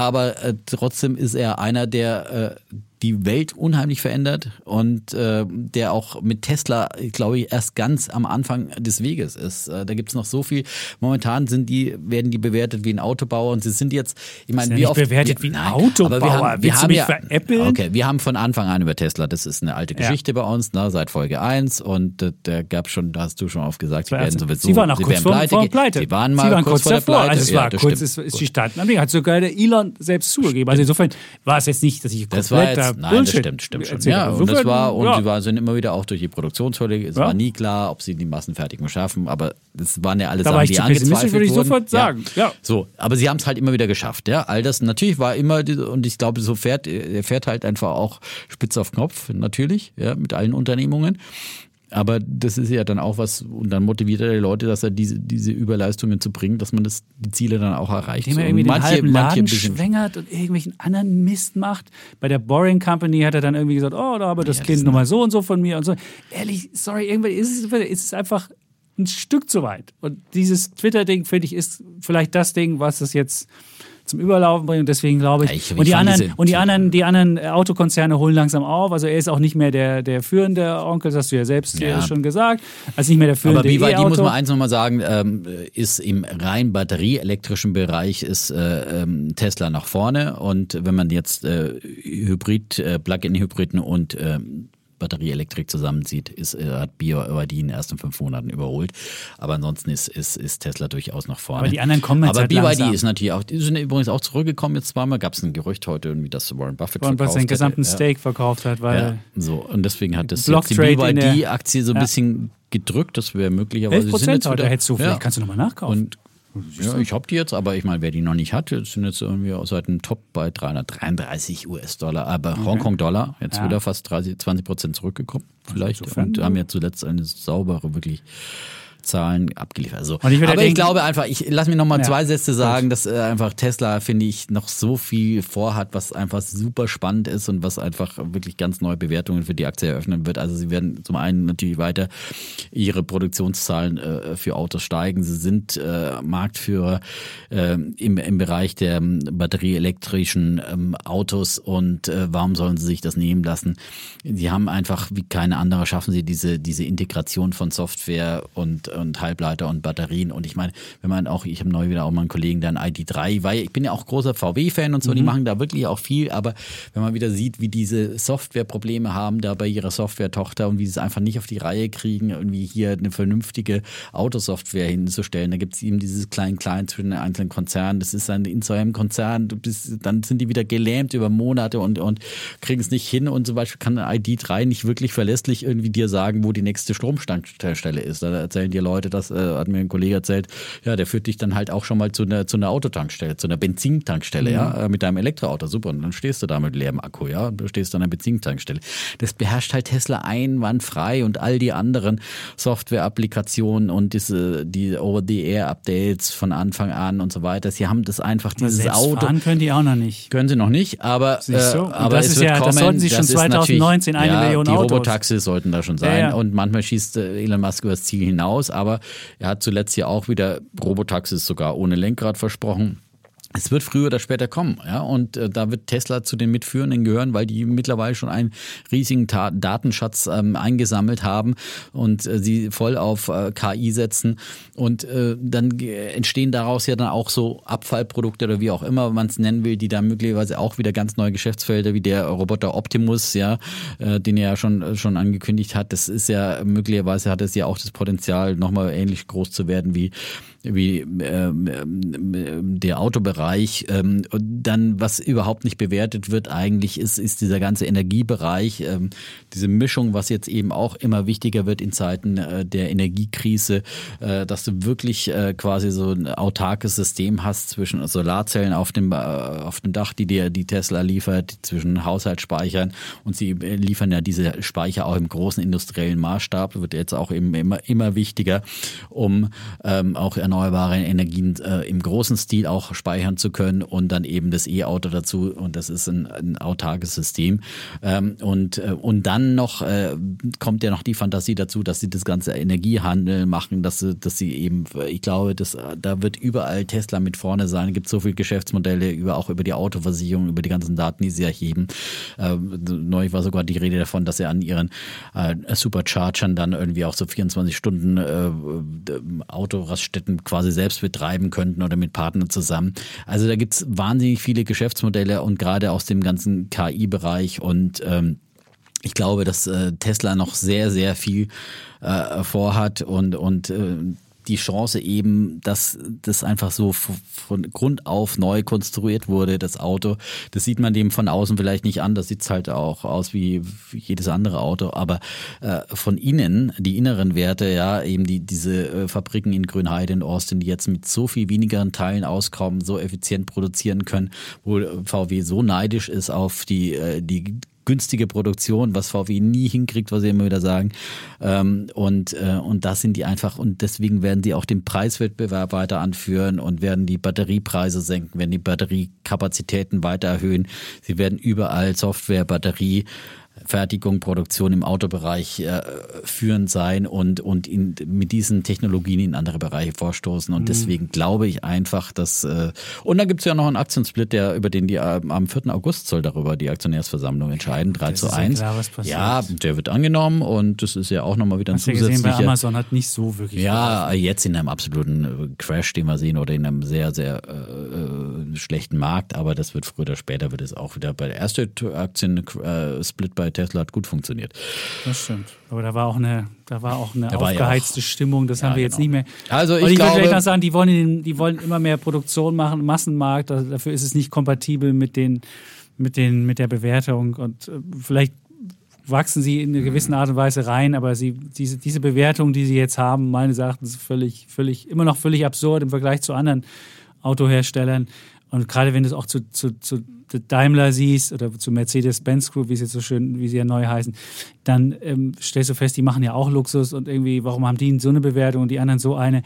Aber äh, trotzdem ist er einer, der äh, die Welt unheimlich verändert und äh, der auch mit Tesla, glaube ich, erst ganz am Anfang des Weges ist. Äh, da gibt es noch so viel. Momentan sind die, werden die bewertet wie ein Autobauer und sie sind jetzt, ich meine, wie ja oft. bewertet wie ein Autobauer. Aber wir haben, wir haben ja, veräppeln? Okay, wir haben von Anfang an über Tesla, das ist eine alte Geschichte ja. bei uns, ne, seit Folge 1 und äh, da gab schon, da hast du schon oft gesagt, sie werden sowieso. Sie waren auch kurz vor, pleite. vor pleite. Sie waren mal sie waren kurz, kurz davor. Also es war kurz, ist, ist sie standen. Hat sogar der Elon schon selbst zugegeben. Also insofern war es jetzt nicht, dass ich das war jetzt, nein, Bullshit das stimmt, stimmt schon. Ja, und das war und ja. sie war, sind immer wieder auch durch die Produktionshölle. Es ja. war nie klar, ob sie die Massenfertigung schaffen, aber das waren ja alles da Sachen, die angezweifelt würde ich sofort sagen. Ja. So, aber sie haben es halt immer wieder geschafft. Ja, all das natürlich war immer und ich glaube, so fährt er fährt halt einfach auch spitz auf Knopf natürlich, ja, mit allen Unternehmungen. Aber das ist ja dann auch was, und dann motiviert er die Leute, dass er diese, diese Überleistungen zu bringen, dass man das, die Ziele dann auch erreicht. Indem er irgendwie manche, den halben Laden schwängert und irgendwelchen anderen Mist macht. Bei der Boring Company hat er dann irgendwie gesagt, oh, da habe das ja, Kind nochmal so und so von mir und so. Ehrlich, sorry, irgendwie ist es, ist es einfach ein Stück zu weit. Und dieses Twitter-Ding, finde ich, ist vielleicht das Ding, was es jetzt zum Überlaufen bringen. Und deswegen glaube ich, ja, ich und die anderen, und die anderen, die anderen Autokonzerne holen langsam auf. Also er ist auch nicht mehr der, der führende Onkel, das hast du ja selbst ja. schon gesagt. Also nicht mehr der führende Aber BYD e muss man eins nochmal sagen, ähm, ist im rein batterieelektrischen Bereich ist äh, ähm, Tesla nach vorne. Und wenn man jetzt äh, Hybrid, äh, Plug-in-Hybriden und ähm, Batterieelektrik zusammenzieht, ist, äh, hat BYD in den ersten fünf Monaten überholt. Aber ansonsten ist, ist, ist Tesla durchaus nach vorne. Aber die anderen kommen jetzt Aber halt BYD langsam. ist natürlich auch, die sind übrigens auch zurückgekommen jetzt zweimal. Gab es ein Gerücht heute, irgendwie, dass Warren Buffett Warren Buffett seinen gesamten Stake ja. verkauft hat, weil. Ja, so, und deswegen hat das jetzt die BYD-Aktie so ein ja. bisschen gedrückt. Das wäre möglicherweise. 11 Prozent heute hättest du, vielleicht kannst du nochmal nachkaufen. Und ja, ich habe die jetzt, aber ich meine, wer die noch nicht hat, sind jetzt irgendwie seit dem Top bei 333 US-Dollar, aber okay. Hongkong-Dollar, jetzt ja. wieder fast 30, 20 Prozent zurückgekommen, vielleicht. Also und haben ja zuletzt eine saubere, wirklich Zahlen abgeliefert. Also, aber denken, ich glaube einfach, ich lass mich noch mal ja, zwei Sätze sagen, gut. dass äh, einfach Tesla finde ich noch so viel vorhat, was einfach super spannend ist und was einfach wirklich ganz neue Bewertungen für die Aktie eröffnen wird. Also sie werden zum einen natürlich weiter ihre Produktionszahlen äh, für Autos steigen. Sie sind äh, Marktführer äh, im, im Bereich der ähm, batterieelektrischen ähm, Autos und äh, warum sollen sie sich das nehmen lassen? Sie haben einfach wie keine andere schaffen sie diese diese Integration von Software und und Halbleiter und Batterien. Und ich meine, wenn man auch, ich habe neu wieder auch mal einen Kollegen, der ein ID3, weil ich bin ja auch großer VW-Fan und so, mhm. die machen da wirklich auch viel, aber wenn man wieder sieht, wie diese Softwareprobleme haben da bei ihrer Software-Tochter und wie sie es einfach nicht auf die Reihe kriegen, irgendwie hier eine vernünftige Autosoftware hinzustellen, da gibt es eben dieses Klein-Klein zwischen den einzelnen Konzernen, das ist ein in so einem Konzern, du bist, dann sind die wieder gelähmt über Monate und, und kriegen es nicht hin und zum Beispiel kann eine ID3 nicht wirklich verlässlich irgendwie dir sagen, wo die nächste Stromstandstelle ist. Da erzählen dir einige Leute, das äh, hat mir ein Kollege erzählt, ja, der führt dich dann halt auch schon mal zu einer, zu einer Autotankstelle, zu einer Benzintankstelle, mhm. ja, äh, mit deinem Elektroauto, super. Und dann stehst du da mit leerem Akku, ja, und du stehst an einer Benzintankstelle. Das beherrscht halt Tesla einwandfrei und all die anderen Software-Applikationen und diese, die Over-the-Air-Updates von Anfang an und so weiter. Sie haben das einfach, dieses Auto. können die auch noch nicht. Können sie noch nicht, aber, äh, aber das ist ja, kommen, das sollten sie schon 2019 eine ja, Million die Autos. Die Robotaxis sollten da schon sein ja, ja. und manchmal schießt äh, Elon Musk übers Ziel hinaus, aber er hat zuletzt ja auch wieder Robotaxis sogar ohne Lenkrad versprochen. Es wird früher oder später kommen, ja, und äh, da wird Tesla zu den Mitführenden gehören, weil die mittlerweile schon einen riesigen Ta Datenschatz ähm, eingesammelt haben und äh, sie voll auf äh, KI setzen und äh, dann entstehen daraus ja dann auch so Abfallprodukte oder wie auch immer man es nennen will, die dann möglicherweise auch wieder ganz neue Geschäftsfelder wie der Roboter Optimus, ja, äh, den er ja schon schon angekündigt hat. Das ist ja möglicherweise hat es ja auch das Potenzial, nochmal ähnlich groß zu werden wie wie ähm, ähm, der Autobereich. Ähm, und dann, was überhaupt nicht bewertet wird, eigentlich ist, ist dieser ganze Energiebereich, ähm, diese Mischung, was jetzt eben auch immer wichtiger wird in Zeiten äh, der Energiekrise, äh, dass du wirklich äh, quasi so ein autarkes System hast zwischen Solarzellen auf dem, äh, auf dem Dach, die dir die Tesla liefert, zwischen Haushaltsspeichern und sie äh, liefern ja diese Speicher auch im großen industriellen Maßstab, wird jetzt auch eben immer, immer wichtiger, um ähm, auch erneuerbare Energien äh, im großen Stil auch speichern zu können und dann eben das E-Auto dazu und das ist ein, ein autarkes System. Ähm, und, äh, und dann noch äh, kommt ja noch die Fantasie dazu, dass sie das ganze Energiehandel machen, dass sie, dass sie eben, ich glaube, dass, da wird überall Tesla mit vorne sein. Es gibt so viele Geschäftsmodelle, über, auch über die Autoversicherung, über die ganzen Daten, die sie erheben. Äh, neulich war sogar die Rede davon, dass sie an ihren äh, Superchargern dann irgendwie auch so 24 Stunden äh, Autoraststätten quasi selbst betreiben könnten oder mit Partnern zusammen. Also da gibt es wahnsinnig viele Geschäftsmodelle und gerade aus dem ganzen KI-Bereich und ähm, ich glaube, dass äh, Tesla noch sehr, sehr viel äh, vorhat und, und äh, die Chance eben, dass das einfach so von Grund auf neu konstruiert wurde, das Auto. Das sieht man dem von außen vielleicht nicht an, das sieht halt auch aus wie jedes andere Auto, aber äh, von innen, die inneren Werte, ja, eben die, diese äh, Fabriken in Grünheide in Austin, die jetzt mit so viel wenigeren Teilen auskommen, so effizient produzieren können, wo VW so neidisch ist auf die, äh, die günstige Produktion, was VW nie hinkriegt, was sie immer wieder sagen. Ähm, und, äh, und das sind die einfach, und deswegen werden die auch den Preiswettbewerb weiter anführen und werden die Batteriepreise senken, werden die Batteriekapazitäten weiter erhöhen. Sie werden überall Software, Batterie, Fertigung, Produktion im Autobereich äh, führend sein und, und in, mit diesen Technologien in andere Bereiche vorstoßen. Und mhm. deswegen glaube ich einfach, dass äh, und dann gibt es ja noch einen Aktiensplit, der über den die äh, am 4. August soll darüber die Aktionärsversammlung entscheiden, 3 das zu 1. Ja, klar, ja, der wird angenommen und das ist ja auch nochmal wieder ein Hast zusätzlicher. Gesehen, bei Amazon hat nicht so wirklich. Ja, verlassen. jetzt in einem absoluten äh, Crash, den wir sehen, oder in einem sehr, sehr äh, äh, schlechten Markt, aber das wird früher oder später wird es auch wieder bei der erste Aktiensplit bei Tesla hat gut funktioniert. Das stimmt. Aber da war auch eine, da war auch eine da aufgeheizte auch, Stimmung. Das ja, haben wir jetzt genau. nicht mehr. Also ich, ich glaube, würde vielleicht noch sagen, die wollen, die wollen immer mehr Produktion machen, Massenmarkt. Also dafür ist es nicht kompatibel mit den, mit den, mit der Bewertung und äh, vielleicht wachsen sie in einer gewissen Art und Weise rein, aber sie, diese, diese Bewertung, die sie jetzt haben, meines Erachtens völlig, völlig, immer noch völlig absurd im Vergleich zu anderen Autoherstellern. Und gerade wenn du es auch zu, zu, zu Daimler siehst oder zu Mercedes-Benz Group, wie sie jetzt so schön, wie sie ja neu heißen, dann ähm, stellst du fest, die machen ja auch Luxus und irgendwie, warum haben die so eine Bewertung und die anderen so eine?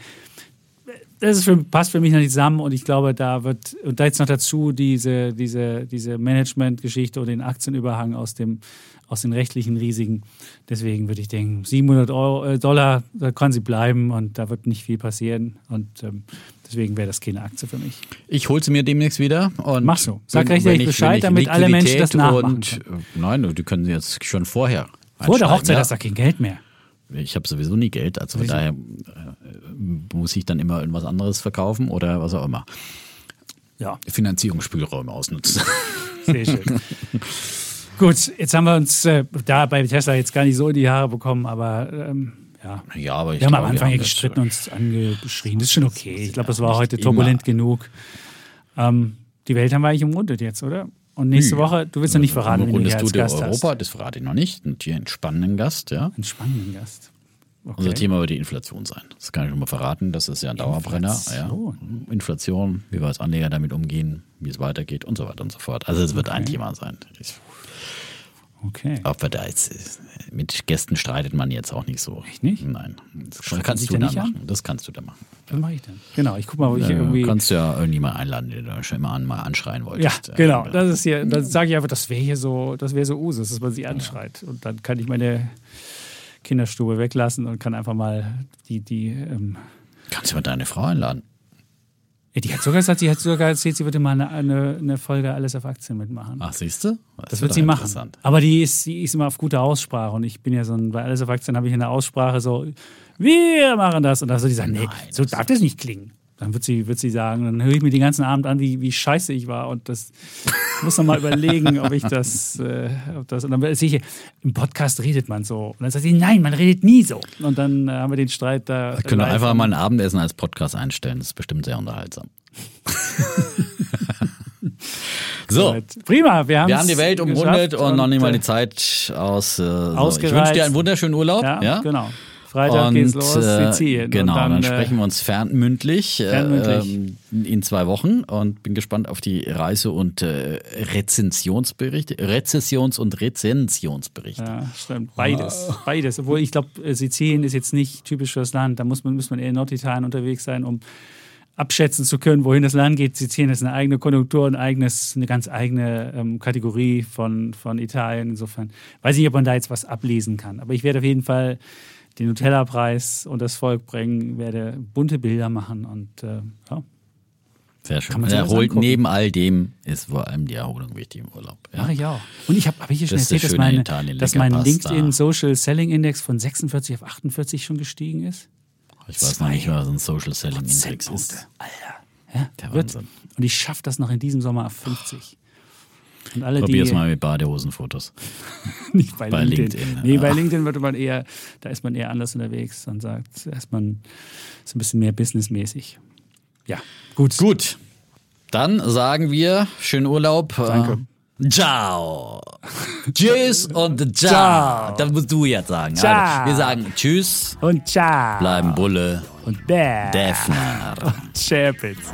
Das für, passt für mich noch nicht zusammen und ich glaube, da wird, und da jetzt noch dazu diese, diese, diese Management-Geschichte und den Aktienüberhang aus, dem, aus den rechtlichen Risiken. Deswegen würde ich denken, 700 Euro, äh, Dollar, da kann sie bleiben und da wird nicht viel passieren und ähm, Deswegen wäre das keine Aktie für mich. Ich hole sie mir demnächst wieder. Und Mach so. Sag rechtzeitig Bescheid, damit alle Menschen das nachmachen und, können. Nein, die können sie jetzt schon vorher Vor der Hochzeit ja. hast du kein Geld mehr. Ich habe sowieso nie Geld, also von daher äh, muss ich dann immer irgendwas anderes verkaufen oder was auch immer. Ja. Finanzierungsspielräume ausnutzen. Sehr schön. Gut, jetzt haben wir uns äh, da bei Tesla jetzt gar nicht so in die Haare bekommen, aber ähm, ja. ja, aber ich Wir haben am Anfang ja gestritten und uns angeschrien. Das ist schon okay. Ich glaube, das war heute turbulent genug. Ähm, die Welt haben wir eigentlich umrundet jetzt, oder? Und nächste ja. Woche, du willst ja nicht verraten, wen du hier als Gast Europa, hast. das verrate ich noch nicht. Und hier einen spannenden Gast, ja. Einen spannenden Gast. Okay. Unser Thema wird die Inflation sein. Das kann ich schon mal verraten. Das ist ja ein Dauerbrenner. Inflation. Ja. Inflation, wie wir als Anleger damit umgehen, wie es weitergeht und so weiter und so fort. Also es wird okay. ein Thema sein. Ich Okay. Ob wir da jetzt mit Gästen streitet man jetzt auch nicht so. Echt nicht? Nein. Das Schreibt kannst du da machen. An? Das kannst du da machen. Was mache ich denn? Genau, ich guck mal, wo ich irgendwie. Du kannst ja irgendjemand einladen, den du schon immer an, mal anschreien wolltest. Ja, genau. Das ist hier, dann sage ich einfach, das wäre hier so, das wäre so Usus, dass man sie anschreit. Ja. Und dann kann ich meine Kinderstube weglassen und kann einfach mal die, die. Ähm kannst du mal deine Frau einladen? Die hat sogar gesagt, sie hat sogar erzählt, sie würde mal eine, eine, eine Folge Alles auf Aktien mitmachen. Ach, siehst du? Das, das wird sie machen. Aber die ist, die ist immer auf gute Aussprache. Und ich bin ja so ein, bei Alles auf Aktien habe ich eine Aussprache so, wir machen das. Und da soll die sagen, nee, Nein, so darf das nicht klingen. Dann wird sie, wird sie sagen, dann höre ich mir den ganzen Abend an, wie, wie scheiße ich war. Und das muss noch mal überlegen, ob ich das, äh, ob das. Und dann sehe ich, im Podcast redet man so. Und dann sagt sie, nein, man redet nie so. Und dann äh, haben wir den Streit da. Wir können wir einfach mal ein Abendessen als Podcast einstellen. Das ist bestimmt sehr unterhaltsam. so. Prima, wir, wir haben die Welt umrundet und, und noch nicht mal die Zeit aus. Äh, so. Ich wünsche dir einen wunderschönen Urlaub. Ja, ja? genau. Freitag und, geht's los, äh, Sizilien. Genau, dann, dann, äh, sprechen wir uns fernmündlich, fernmündlich. Äh, in zwei Wochen und bin gespannt auf die Reise- und äh, Rezensionsberichte, Rezessions- und Rezensionsberichte. Ja, stimmt. Beides, wow. beides. Obwohl ich glaube, äh, Sizilien ist jetzt nicht typisch fürs Land. Da muss man, muss man eher in Norditalien unterwegs sein, um abschätzen zu können, wohin das Land geht. Sizilien ist eine eigene Konjunktur, ein eigenes, eine ganz eigene ähm, Kategorie von, von Italien. Insofern weiß ich nicht, ob man da jetzt was ablesen kann. Aber ich werde auf jeden Fall den Nutella-Preis und das Volk bringen, werde bunte Bilder machen und äh, ja. Sehr schön. Erholt neben all dem ist vor allem die Erholung wichtig im Urlaub. Ja. Mache ich auch. Und ich habe hab ich hier schon das erzählt, dass, meine, dass mein LinkedIn Social Selling Index von 46 auf 48 schon gestiegen ist? Ich weiß noch nicht, was ein Social Selling Index ist. Alter. Ja, Der Wahnsinn. Und ich schaffe das noch in diesem Sommer auf 50. Und alle, Probier's die mal mit Badehosenfotos. nicht bei, bei LinkedIn. LinkedIn, Nee, bei LinkedIn würde man eher, da ist man eher anders unterwegs und sagt, ist man ist ein bisschen mehr businessmäßig. Ja, gut. Gut. Dann sagen wir schönen Urlaub. Danke. Äh, Ciao. tschüss und ciao. Das musst du jetzt sagen. Also, wir sagen Tschüss, Und ciao. bleiben Bulle, Und bäh. Defner. Und Chapitz.